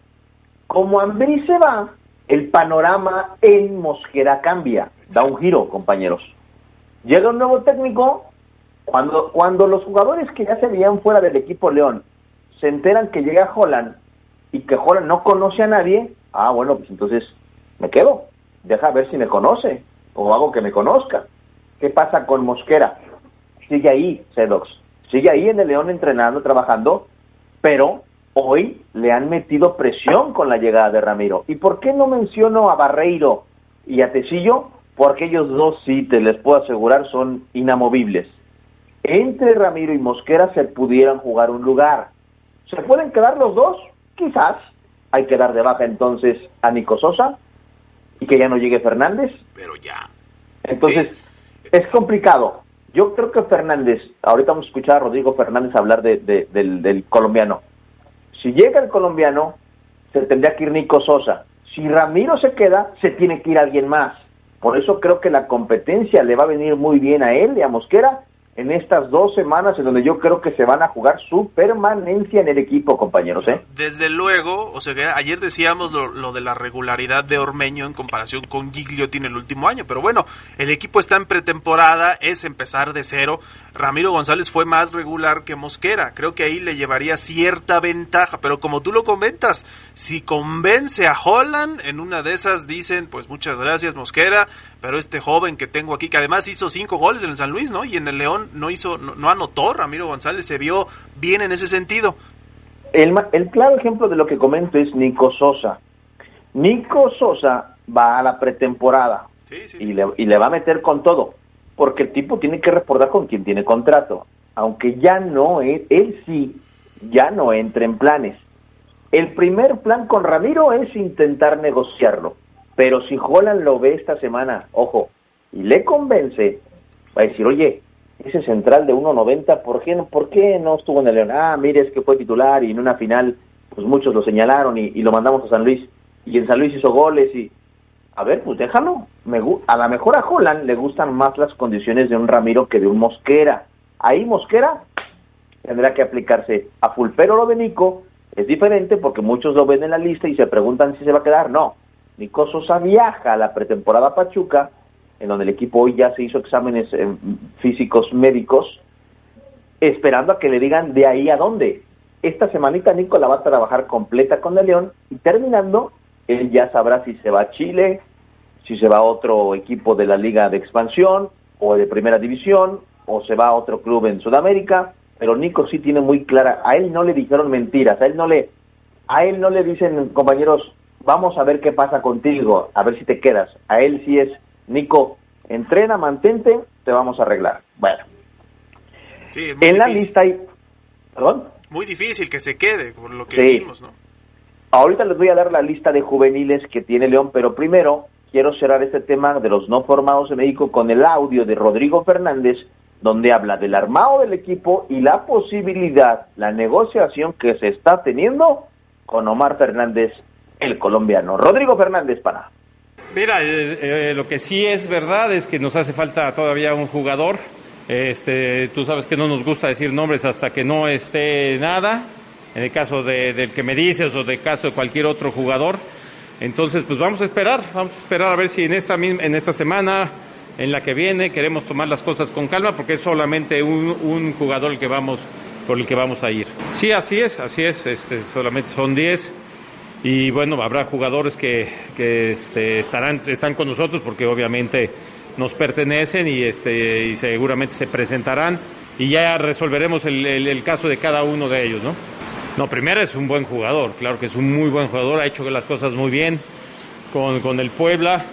Como Ambriz se va, el panorama en Mosquera cambia, da un giro, compañeros. Llega un nuevo técnico, cuando, cuando los jugadores que ya se veían fuera del equipo León se enteran que llega Holland y que Holland no conoce a nadie, ah, bueno, pues entonces me quedo, deja ver si me conoce o hago que me conozca. ¿Qué pasa con Mosquera? Sigue ahí, Sedox, sigue ahí en el León entrenando, trabajando, pero hoy le han metido presión con la llegada de Ramiro. ¿Y por qué no menciono a Barreiro y a Tecillo? Porque ellos dos, sí, te les puedo asegurar, son inamovibles. Entre Ramiro y Mosquera se pudieran jugar un lugar. ¿Se pueden quedar los dos? Quizás. Hay que dar de baja entonces a Nico Sosa y que ya no llegue Fernández. Pero ya. Entonces, es complicado. Yo creo que Fernández, ahorita vamos a escuchar a Rodrigo Fernández hablar de, de- del, del colombiano. Si llega el colombiano, se tendría que ir Nico Sosa. Si Ramiro se queda, se tiene que ir alguien más. Por eso creo que la competencia le va a venir muy bien a él y a Mosquera en estas dos semanas en donde yo creo que se van a jugar su permanencia en el equipo, compañeros. ¿eh? Desde luego, o sea, que ayer decíamos lo, de la regularidad de Ormeño en comparación con Gigliotti en el último año, pero bueno, el equipo está en pretemporada, es empezar de cero. Ramiro González fue más regular que Mosquera, creo que ahí le llevaría cierta ventaja, pero como tú lo comentas, si convence a Holland, en una de esas dicen, pues muchas gracias Mosquera, pero este joven que tengo aquí, que además hizo cinco goles en el San Luis, ¿no? Y en el León no hizo, no, anotó, Ramiro González se vio bien en ese sentido. El, el claro ejemplo de lo que comento es Nico Sosa. Nico Sosa va a la pretemporada Y, le, y le va a meter con todo, porque el tipo tiene que reportar con quien tiene contrato, aunque ya no, es, él sí, ya no entra en planes. El primer plan con Ramiro es intentar negociarlo pero si Holland lo ve esta semana, ojo, y le convence, va a decir, oye, ese central de 1.90, ¿por qué, ¿por qué no estuvo en el León? Ah, mire, es que fue titular y en una final, pues muchos lo señalaron y, lo mandamos a San Luis. Y en San Luis hizo goles y... A ver, pues déjalo. Me, a lo mejor a Holland le gustan más las condiciones de un Ramiro que de un Mosquera. Ahí Mosquera tendrá que aplicarse a full. Pero lo de Nico es diferente porque muchos lo ven en la lista y se preguntan si se va a quedar. No, Nico Sosa viaja a la pretemporada Pachuca, en donde el equipo hoy ya se hizo exámenes eh, físicos médicos, esperando a que le digan de ahí a dónde. Esta semanita Nico la va a trabajar completa con el León y terminando, él ya sabrá si se va a Chile, si se va a otro equipo de la Liga de Expansión o de Primera División o se va a otro club en Sudamérica, pero Nico sí tiene muy clara, a él no le dijeron mentiras, a él no le a él no le dicen compañeros vamos a ver qué pasa contigo, a ver si te quedas. A él sí es, Nico, entrena, mantente, te vamos a arreglar. Bueno. en la lista hay... ¿Perdón? Muy difícil que se quede, por lo que vimos, ¿no? Ahorita les voy a dar la lista de juveniles que tiene León, pero primero quiero cerrar este tema de los no formados en México con el audio de Rodrigo Fernández, donde habla del armado del equipo y la posibilidad, la negociación que se está teniendo con Omar Fernández el colombiano. Rodrigo Fernández para. Mira, eh, eh, lo que sí es verdad es que nos hace falta todavía un jugador. Este, tú sabes que no nos gusta decir nombres hasta que no esté nada. En el caso del que me dices o del caso de cualquier otro jugador. Entonces, pues vamos a esperar, vamos a esperar a ver si en esta en esta semana, en la que viene, queremos tomar las cosas con calma, porque es solamente un, un jugador el que vamos, por el que vamos a ir. Sí, así es, así es. Este, solamente son 10 y bueno, habrá jugadores que, que este, estarán, están con nosotros porque obviamente nos pertenecen y, este, y seguramente se presentarán y ya resolveremos el, el, caso de cada uno de ellos, ¿no? No, primero es un buen jugador, claro que es un muy buen jugador, ha hecho las cosas muy bien con, con el Puebla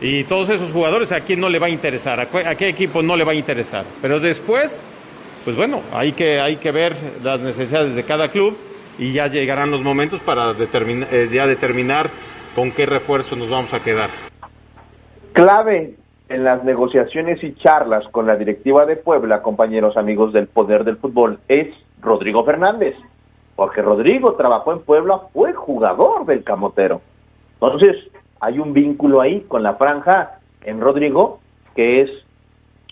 y todos esos jugadores a quién no le va a interesar, a, a qué equipo no le va a interesar. Pero después, pues bueno, hay que, hay que ver las necesidades de cada club y ya llegarán los momentos para determinar, eh, ya determinar con qué refuerzo nos vamos a quedar. Clave en las negociaciones y charlas con la directiva de Puebla, compañeros amigos del poder del fútbol, es Rodrigo Fernández, porque Rodrigo trabajó en Puebla, fue jugador del Camotero. Entonces, hay un vínculo ahí con la franja en Rodrigo, que es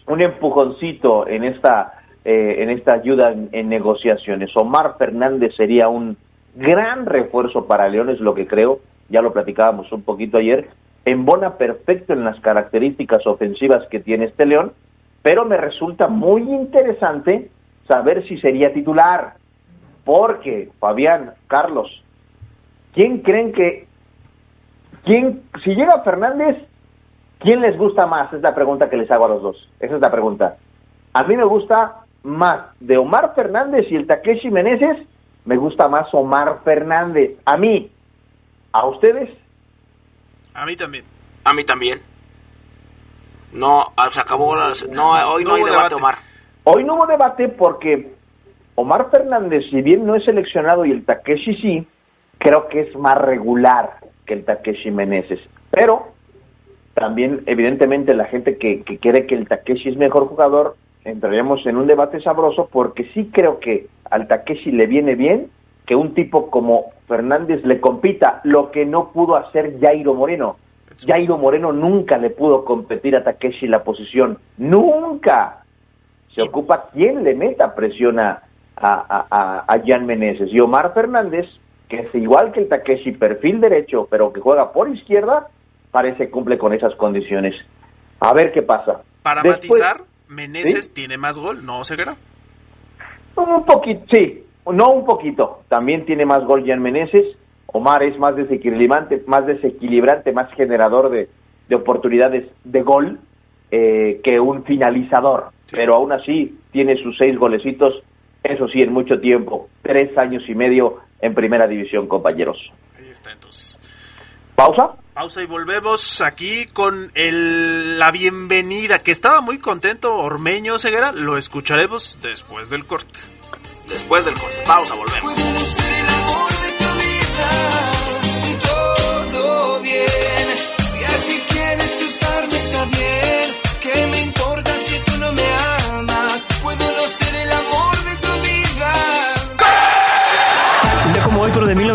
un empujoncito en esta eh, en esta ayuda en, negociaciones. Omar Fernández sería un gran refuerzo para León, es lo que creo, ya lo platicábamos un poquito ayer, embona perfecto en las características ofensivas que tiene este León, pero me resulta muy interesante saber si sería titular, porque Fabián, Carlos, ¿quién creen que, quién, si llega Fernández, ¿quién les gusta más? Es la pregunta que les hago a los dos, esa es la pregunta. A mí me gusta más de Omar Fernández y el Takeshi Meneses, me gusta más Omar Fernández. A mí. ¿A ustedes? A mí también. A mí también. No, ah, se acabó. no, hoy no, hay debate, Omar. Hoy no hubo debate porque Omar Fernández, si bien no es seleccionado y el Takeshi sí, creo que es más regular que el Takeshi Meneses. Pero también, evidentemente, la gente que, que quiere que el Takeshi es mejor jugador entraríamos en un debate sabroso porque sí creo que al Takeshi le viene bien que un tipo como Fernández le compita, lo que no pudo hacer Jairo Moreno. Jairo Moreno nunca le pudo competir a Takeshi la posición, nunca. Se ocupa quien le meta presión a, a, a, a Jan Meneses. Y Omar Fernández, que es igual que el Takeshi, perfil derecho, pero que juega por izquierda, parece cumple con esas condiciones. A ver qué pasa. Para Después- matizar, Meneses tiene más gol, ¿no, Ceguera? Un poquito, sí, no un poquito. También tiene más gol Jan Meneses. Omar es más desequilibrante, más desequilibrante, más generador de, de oportunidades de gol eh, que un finalizador. Pero aún así tiene sus seis golecitos, eso sí, en mucho tiempo. Tres años y medio en primera división, compañeros. Ahí está entonces. ¿Pausa? Pausa y volvemos aquí con el, la bienvenida, que estaba muy contento Ormeño Ceguera. Lo escucharemos después del corte. Después del corte. Pausa, volvemos. todo bien. Si así quieres usarme está bien.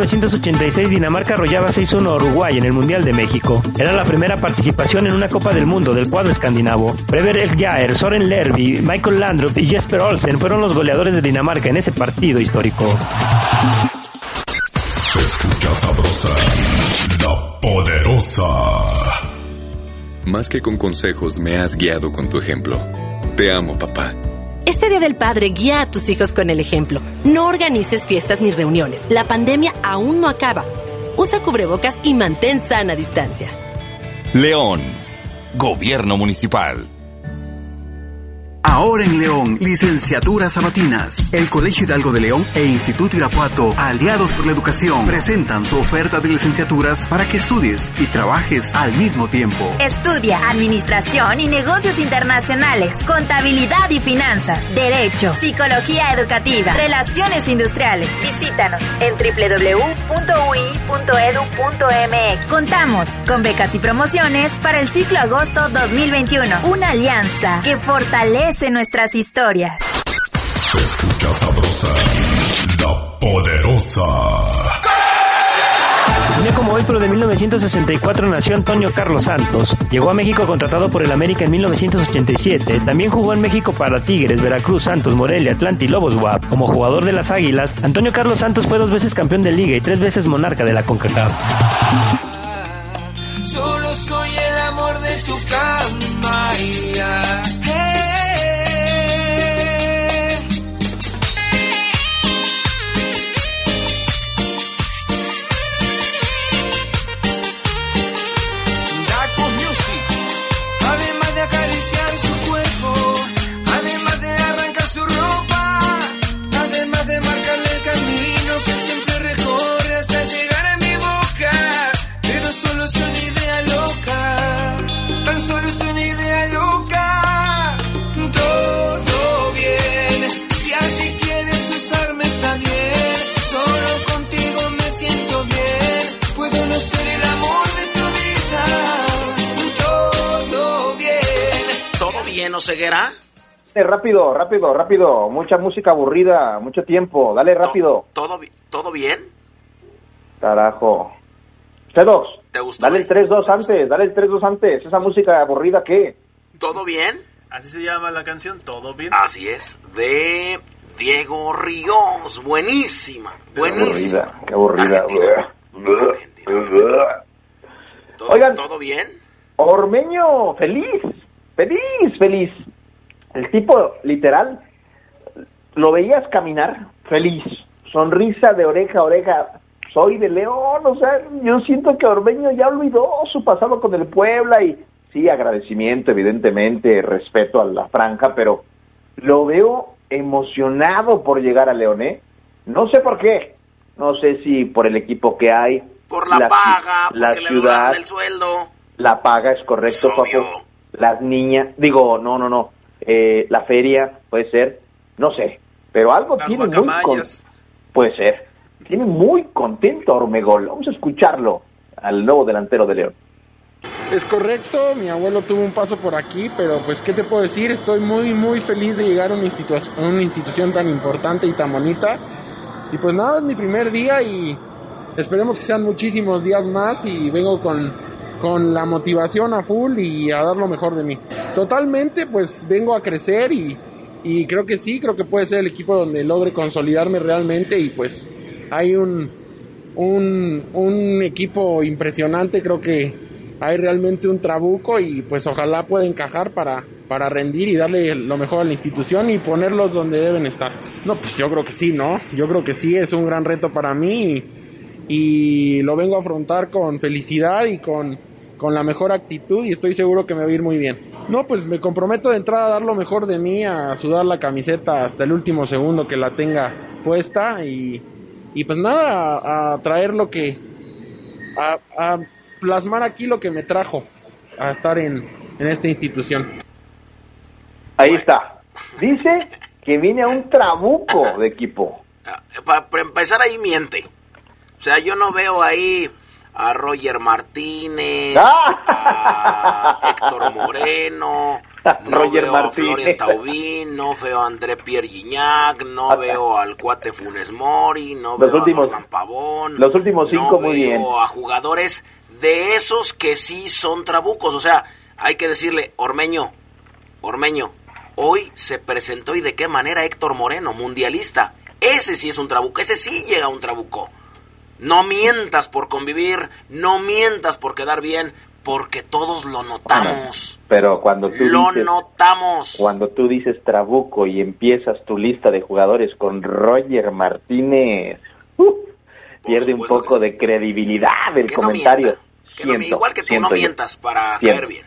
1986, Dinamarca arrollaba 6-1 a Uruguay en el Mundial de México. Era la primera participación en una Copa del Mundo del cuadro escandinavo. Brever Elgjaer, Soren Lerby, Michael Landrup y Jesper Olsen fueron los goleadores de Dinamarca en ese partido histórico. Se escucha sabrosa, la poderosa. Más que con consejos, me has guiado con tu ejemplo. Te amo, papá. Este Día del Padre guía a tus hijos con el ejemplo. No organices fiestas ni reuniones. La pandemia aún no acaba. Usa cubrebocas y mantén sana distancia. León, Gobierno Municipal. Ahora en León, licenciaturas sabatinas. El Colegio Hidalgo de León e Instituto Irapuato, aliados por la educación, presentan su oferta de licenciaturas para que estudies y trabajes al mismo tiempo. Estudia Administración y Negocios Internacionales, Contabilidad y Finanzas, Derecho, Psicología Educativa, Relaciones Industriales. Visítanos en www.ui.edu.mx. Contamos con becas y promociones para el ciclo agosto 2021. Una alianza que fortalece nuestras historias. Se escucha sabrosa, la poderosa. Un como hoy, pero de 1964, nació Antonio Carlos Santos. Llegó a México contratado por el América en 1987. También jugó en México para Tigres, Veracruz, Santos, Morelia, Atlanta y Lobos WAP. Como jugador de las Águilas, Antonio Carlos Santos fue dos veces campeón de liga y tres veces monarca de la CONCACAF. ¿Todo bien, Oseguera? Eh, rápido, rápido, rápido. Mucha música aburrida, mucho tiempo. Dale rápido. ¿Todo, ¿Todo bien? Carajo. Cedos. ¿Te gustó? Dale el 3-2 antes, dale el 3-2 antes. Esa música aburrida, ¿qué? ¿Todo bien? Así se llama la canción, todo bien. Así es, de Diego Ríos. Buenísima, buenísima. Qué aburrida, qué aburrida. <laughs> ¿Todo, Oigan. ¿Todo bien? Ormeño, feliz, feliz, feliz. El tipo, literal, lo veías caminar feliz, sonrisa de oreja a oreja. Soy de León, o sea, yo siento que Ormeño ya olvidó su pasado con el Puebla y sí, agradecimiento, evidentemente, respeto a la franja, pero lo veo emocionado por llegar a León, ¿eh? No sé por qué, no sé si por el equipo que hay, Por la, la paga, la porque le ciudad, el sueldo. la paga es correcto. Paco. Las niñas, digo, no, no, no. Eh, la feria puede ser, no sé, pero algo Las tiene muy con- guacamayas. puede ser. Tiene muy contento a Ormegol. Vamos a escucharlo al nuevo delantero de León. Es correcto, mi abuelo tuvo un paso por aquí, pero pues qué te puedo decir, estoy muy muy feliz de llegar a una, institu- a una institución tan importante y tan bonita. Y pues nada, es mi primer día y esperemos que sean muchísimos días más y vengo con, con la motivación a full y a dar lo mejor de mí. Totalmente, pues vengo a crecer y, y creo que sí, creo que puede ser el equipo donde logre consolidarme realmente y pues hay un, un, un equipo impresionante, creo que hay realmente un trabuco y pues ojalá pueda encajar para, para rendir y darle lo mejor a la institución y ponerlos donde deben estar. No, pues yo creo que sí, ¿no? Yo creo que sí, es un gran reto para mí y, y lo vengo a afrontar con felicidad y con, con la mejor actitud y estoy seguro que me va a ir muy bien. No, pues me comprometo de entrada a dar lo mejor de mí, a sudar la camiseta hasta el último segundo que la tenga puesta y, y pues nada, a, a traer lo que... A, a plasmar aquí lo que me trajo a estar en, en esta institución. Ahí está. Dice que viene a un trabuco de equipo. Para, empezar ahí miente. O sea, yo no veo ahí a Roger Martínez, Ah. a Héctor Moreno, no Roger veo a Martínez. Florian Taubín, no veo a André Pierre Gignac, no veo al cuate Funes Mori, no Los veo últimos- a Pavón, Los últimos cinco no muy veo bien. a jugadores de esos que sí son trabucos. O sea, hay que decirle, Ormeño, Ormeño, hoy se presentó y de qué manera Héctor Moreno, mundialista. Ese sí es un trabuco, ese sí llega a un trabuco. No mientas por convivir, no mientas por quedar bien, porque todos lo notamos. Pero cuando tú Lo dices, notamos. cuando tú dices trabuco y empiezas tu lista de jugadores con Roger Martínez, ¡uf! pierde un poco de credibilidad el Que no comentario. mienta, que no igual que tú no siento mientas para Siento. caer bien.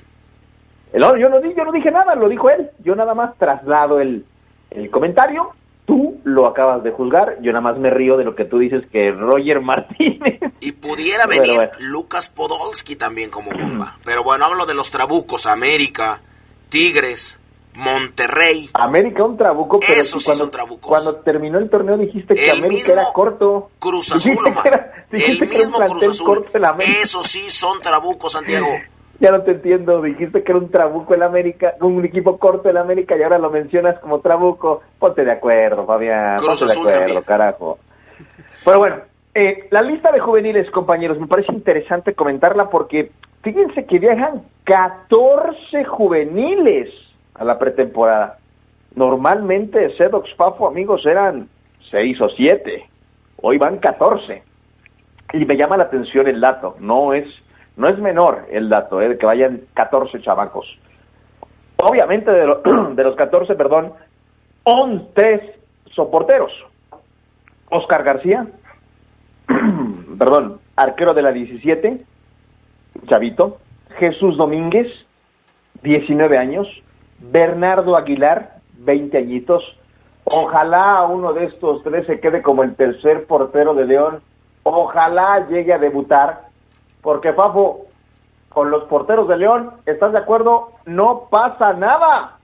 No, yo no, yo no dije nada, lo dijo él. Yo nada más traslado el, el comentario. Tú lo acabas de juzgar. Yo nada más me río de lo que tú dices que Roger <laughs> Martínez. Y pudiera venir bueno. Lucas Podolski también como <clears throat> bomba. Pero bueno, hablo de los trabucos, América, Tigres, Monterrey. América un trabuco, pero Esos sí cuando, son trabucos. cuando terminó el torneo dijiste que El América era corto. Cruz Azul, Dijiste que era- El que mismo Cruz Azul. corto América. Esos sí son trabucos, Santiago. Ya no te entiendo, dijiste que era un trabuco el América, un equipo corto el América y ahora lo mencionas como trabuco. Ponte de acuerdo, Fabián, ponte de acuerdo, también. carajo. Pero bueno, eh, la lista de juveniles, compañeros, me parece interesante comentarla porque fíjense que viajan 14 juveniles a la pretemporada. Normalmente Sedox Fafo, amigos, eran 6 o 7. Hoy van 14. Y me llama la atención el dato, no es no es menor el dato, ¿eh? de que vayan 14 chamacos. Obviamente de, lo- <clears throat> de los 14, perdón, 11 soporteros. Oscar García, <clears throat> perdón, arquero de la 17, Chavito, Jesús Domínguez, 19 años, Bernardo Aguilar, 20 añitos. Ojalá uno de estos tres se quede como el tercer portero de León. Ojalá llegue a debutar, porque Fafo, con los porteros de León, ¿estás de acuerdo? No pasa nada.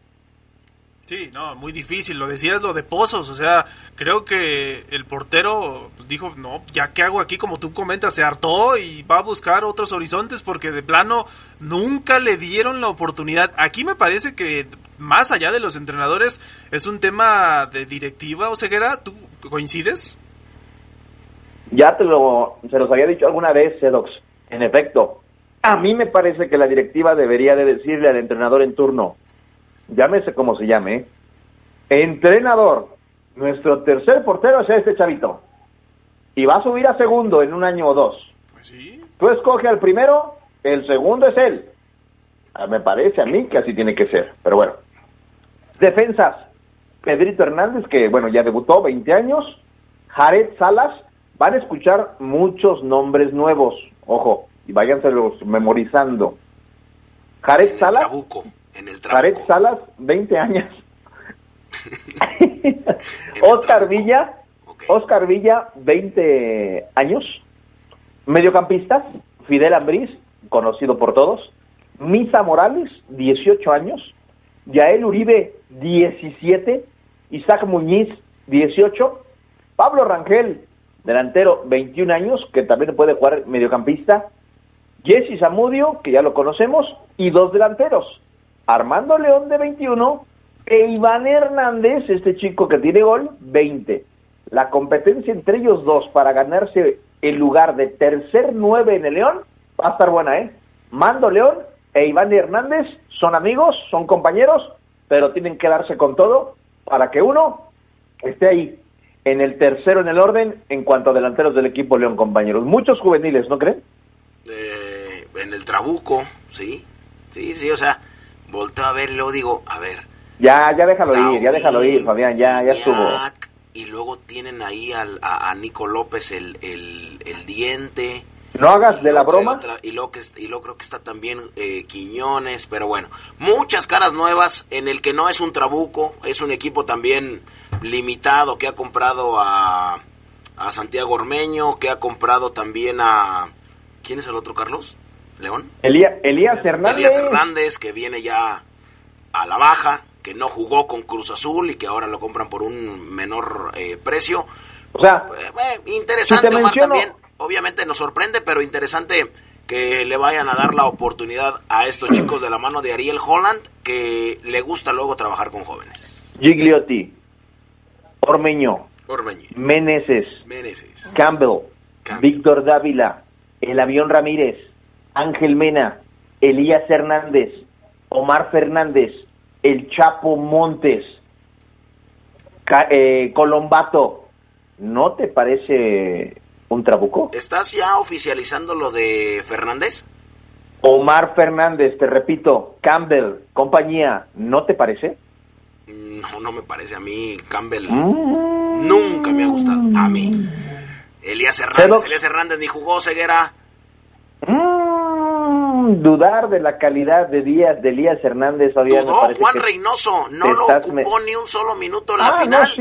Sí, no, muy difícil. Lo decías lo de Pozos, o sea, creo que el portero pues, dijo, no, ya qué hago aquí, como tú comentas, se hartó y va a buscar otros horizontes porque de plano nunca le dieron la oportunidad. Aquí me parece que más allá de los entrenadores es un tema de directiva, o Ceguera, ¿tú coincides? Ya te lo, se los había dicho alguna vez, Sedox. En efecto, a mí me parece que la directiva debería de decirle al entrenador en turno, llámese como se llame, entrenador, nuestro tercer portero es este chavito. Y va a subir a segundo en un año o dos. Tú escoge al primero, el segundo es él. Ah, Me parece a mí que así tiene que ser. Pero bueno. Defensas. Pedrito Hernández, que bueno, ya debutó, 20 años. Jared Salas. Van a escuchar muchos nombres nuevos. Ojo, y váyanselos memorizando. Jared Salas. En el Jared Salas, 20 años. <laughs> Oscar Villa. Oscar Villa, 20 años. Mediocampistas. Fidel Ambriz, conocido por todos. Misa Morales, 18 años. Yael Uribe, 17. Isaac Muñiz, 18. Pablo Rangel, delantero, 21 años, que también puede jugar mediocampista. Jesse Zamudio, que ya lo conocemos, y dos delanteros. Armando León, de 21, e Iván Hernández, este chico que tiene gol, 20. La competencia entre ellos dos para ganarse el lugar de tercer nueve en el León, va a estar buena, ¿eh? Mando León e Iván Hernández son amigos, son compañeros, pero tienen que darse con todo para que uno esté ahí en el tercero en el orden en cuanto a delanteros del equipo León, compañeros. Muchos juveniles, ¿no creen? Eh, en el Trabuco, sí, sí, sí, o sea, volteo a ver luego digo, a ver. Ya, ya déjalo ir, ya déjalo ir, Fabián, ya, ya estuvo. Y luego tienen ahí al, a, a Nico López el, el, el diente. No hagas de la broma. y, luego que, y luego creo que está también eh, Quiñones, pero bueno, muchas caras nuevas en el que no es un trabuco, es un equipo también limitado que ha comprado a, a Santiago Ormeño, que ha comprado también a... ¿Quién es el otro, Carlos? ¿León? Elías, Elías Hernández. Elías Hernández, que viene ya a la baja, que no jugó con Cruz Azul y que ahora lo compran por un menor eh, precio. O sea, eh, interesante, Omar, también. Obviamente nos sorprende, pero interesante que le vayan a dar la oportunidad a estos chicos de la mano de Ariel Holland, que le gusta luego trabajar con jóvenes. Gigliotti, Ormeño, Ormeño. Meneses, Meneses. Campbell, Víctor Dávila, El Avión Ramírez, Ángel Mena, Elías Hernández, Omar Fernández, El Chapo Montes, Ca- eh, Colombato. ¿No te parece un trabuco? ¿Estás ya oficializando lo de Fernández? Omar Fernández, te repito, Campbell, compañía, ¿no te parece? No, no me parece a mí, Campbell. Mm. Nunca me ha gustado. A mí. Elías Hernández, Elías Hernández ni jugó ceguera. Mm, dudar de la calidad de Díaz de Elías Hernández todavía me No, parece Juan Reynoso no lo ocupó me- ni un solo minuto en la Ah, final. no,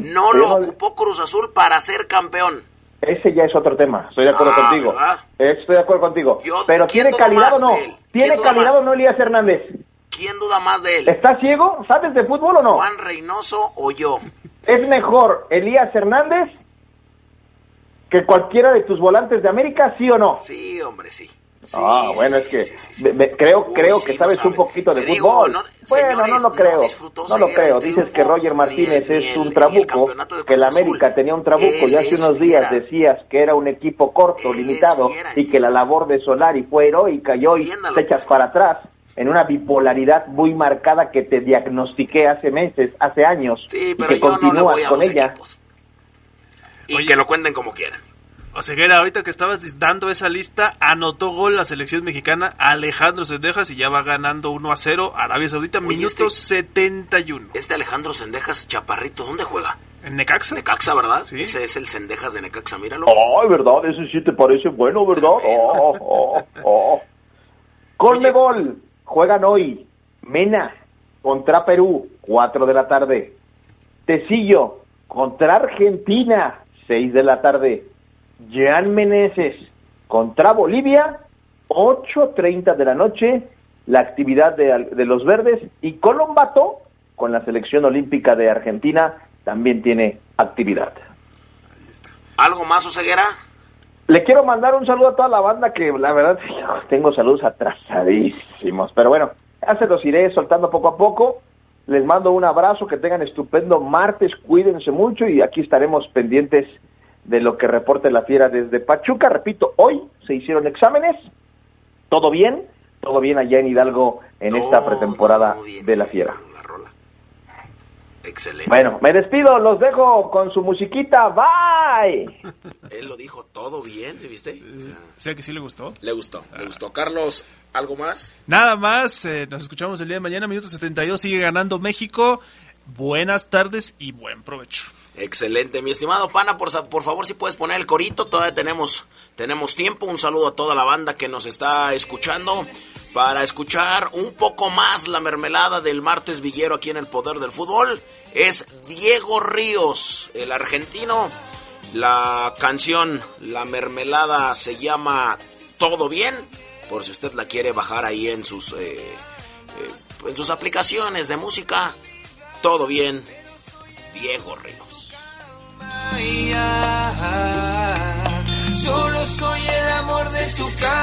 sí, No lo ocupó Cruz Azul para ser campeón. Ese ya es otro tema, estoy de acuerdo Ah, contigo. ¿verdad? Estoy de acuerdo contigo. Yo- Pero ¿quién ¿tiene calidad o no? ¿Tiene ¿Quién duda calidad o no Elías Hernández? ¿Quién duda más de él? ¿Está ciego? ¿Sabes de fútbol o no? ¿Juan Reynoso o yo? ¿Es mejor Elías Hernández que cualquiera de tus volantes de América, sí o no? Sí, hombre, sí. Ah, sí, bueno, sí, es que sí, sí, sí. me- me- creo, Uy, creo sí, que no sabes un poquito de Te digo, fútbol. no- bueno, señores, no lo creo. No, lo creo. el Dices que Roger Martínez el- es el- un el trabuco, que Azul. América tenía un trabuco y Él hace es unos días fiera. decías que era un equipo corto, limitado y que la labor de Solari fue heroica y hoy te echas para atrás en una bipolaridad muy marcada que te diagnostiqué hace meses, hace años Sí, y que continúas con ella. Y que lo cuenten como quieran. Oseguera, ahorita que estabas dando esa lista, anotó gol la selección mexicana Alejandro Sendejas y ya va ganando 1 a 0 Arabia Saudita, Oye, minuto este- 71. Este Alejandro Sendejas Chaparrito, ¿dónde juega? ¿En Necaxa? Necaxa, ¿verdad? Ese es el Sendejas de Necaxa, míralo. Ay, ¿verdad? Ese sí te parece bueno, ¿verdad? Oh, oh, oh. Conmebol, juegan hoy. Mena contra Perú, 4 de la tarde. Tecillo contra Argentina, 6 de la tarde. Jean Meneses contra Bolivia, 8.30 de la noche. La actividad de, de los verdes. Y Colombato, con la selección olímpica de Argentina, también tiene actividad. ¿Algo más, Oseguera? Le quiero mandar un saludo a toda la banda que la verdad <laughs> tengo saludos atrasadísimos, pero bueno, ya se los iré soltando poco a poco. Les mando un abrazo, que tengan estupendo martes, cuídense mucho y aquí estaremos pendientes de lo que reporte la fiera desde Pachuca. Repito, hoy se hicieron exámenes, todo bien, todo bien allá en Hidalgo en esta pretemporada de la fiera. Excelente. Bueno, me despido, los dejo con su musiquita, bye. <laughs> Él lo dijo todo bien, ¿sí ¿viste? O sea, ¿Sea que sí le gustó? le gustó, le gustó. Carlos, ¿algo más? Nada más, eh, nos escuchamos el día de mañana, minuto 72, sigue ganando México. Buenas tardes y buen provecho. Excelente, mi estimado pana, por, por favor si puedes poner el corito, todavía tenemos, tenemos tiempo. Un saludo a toda la banda que nos está escuchando para escuchar un poco más la mermelada del martes villero aquí en el Poder del Fútbol. Es Diego Ríos, el argentino. La canción, la mermelada se llama Todo Bien, por si usted la quiere bajar ahí en sus, eh, eh, en sus aplicaciones de música. Todo Bien, Diego Ríos. Solo soy el amor de tu cama.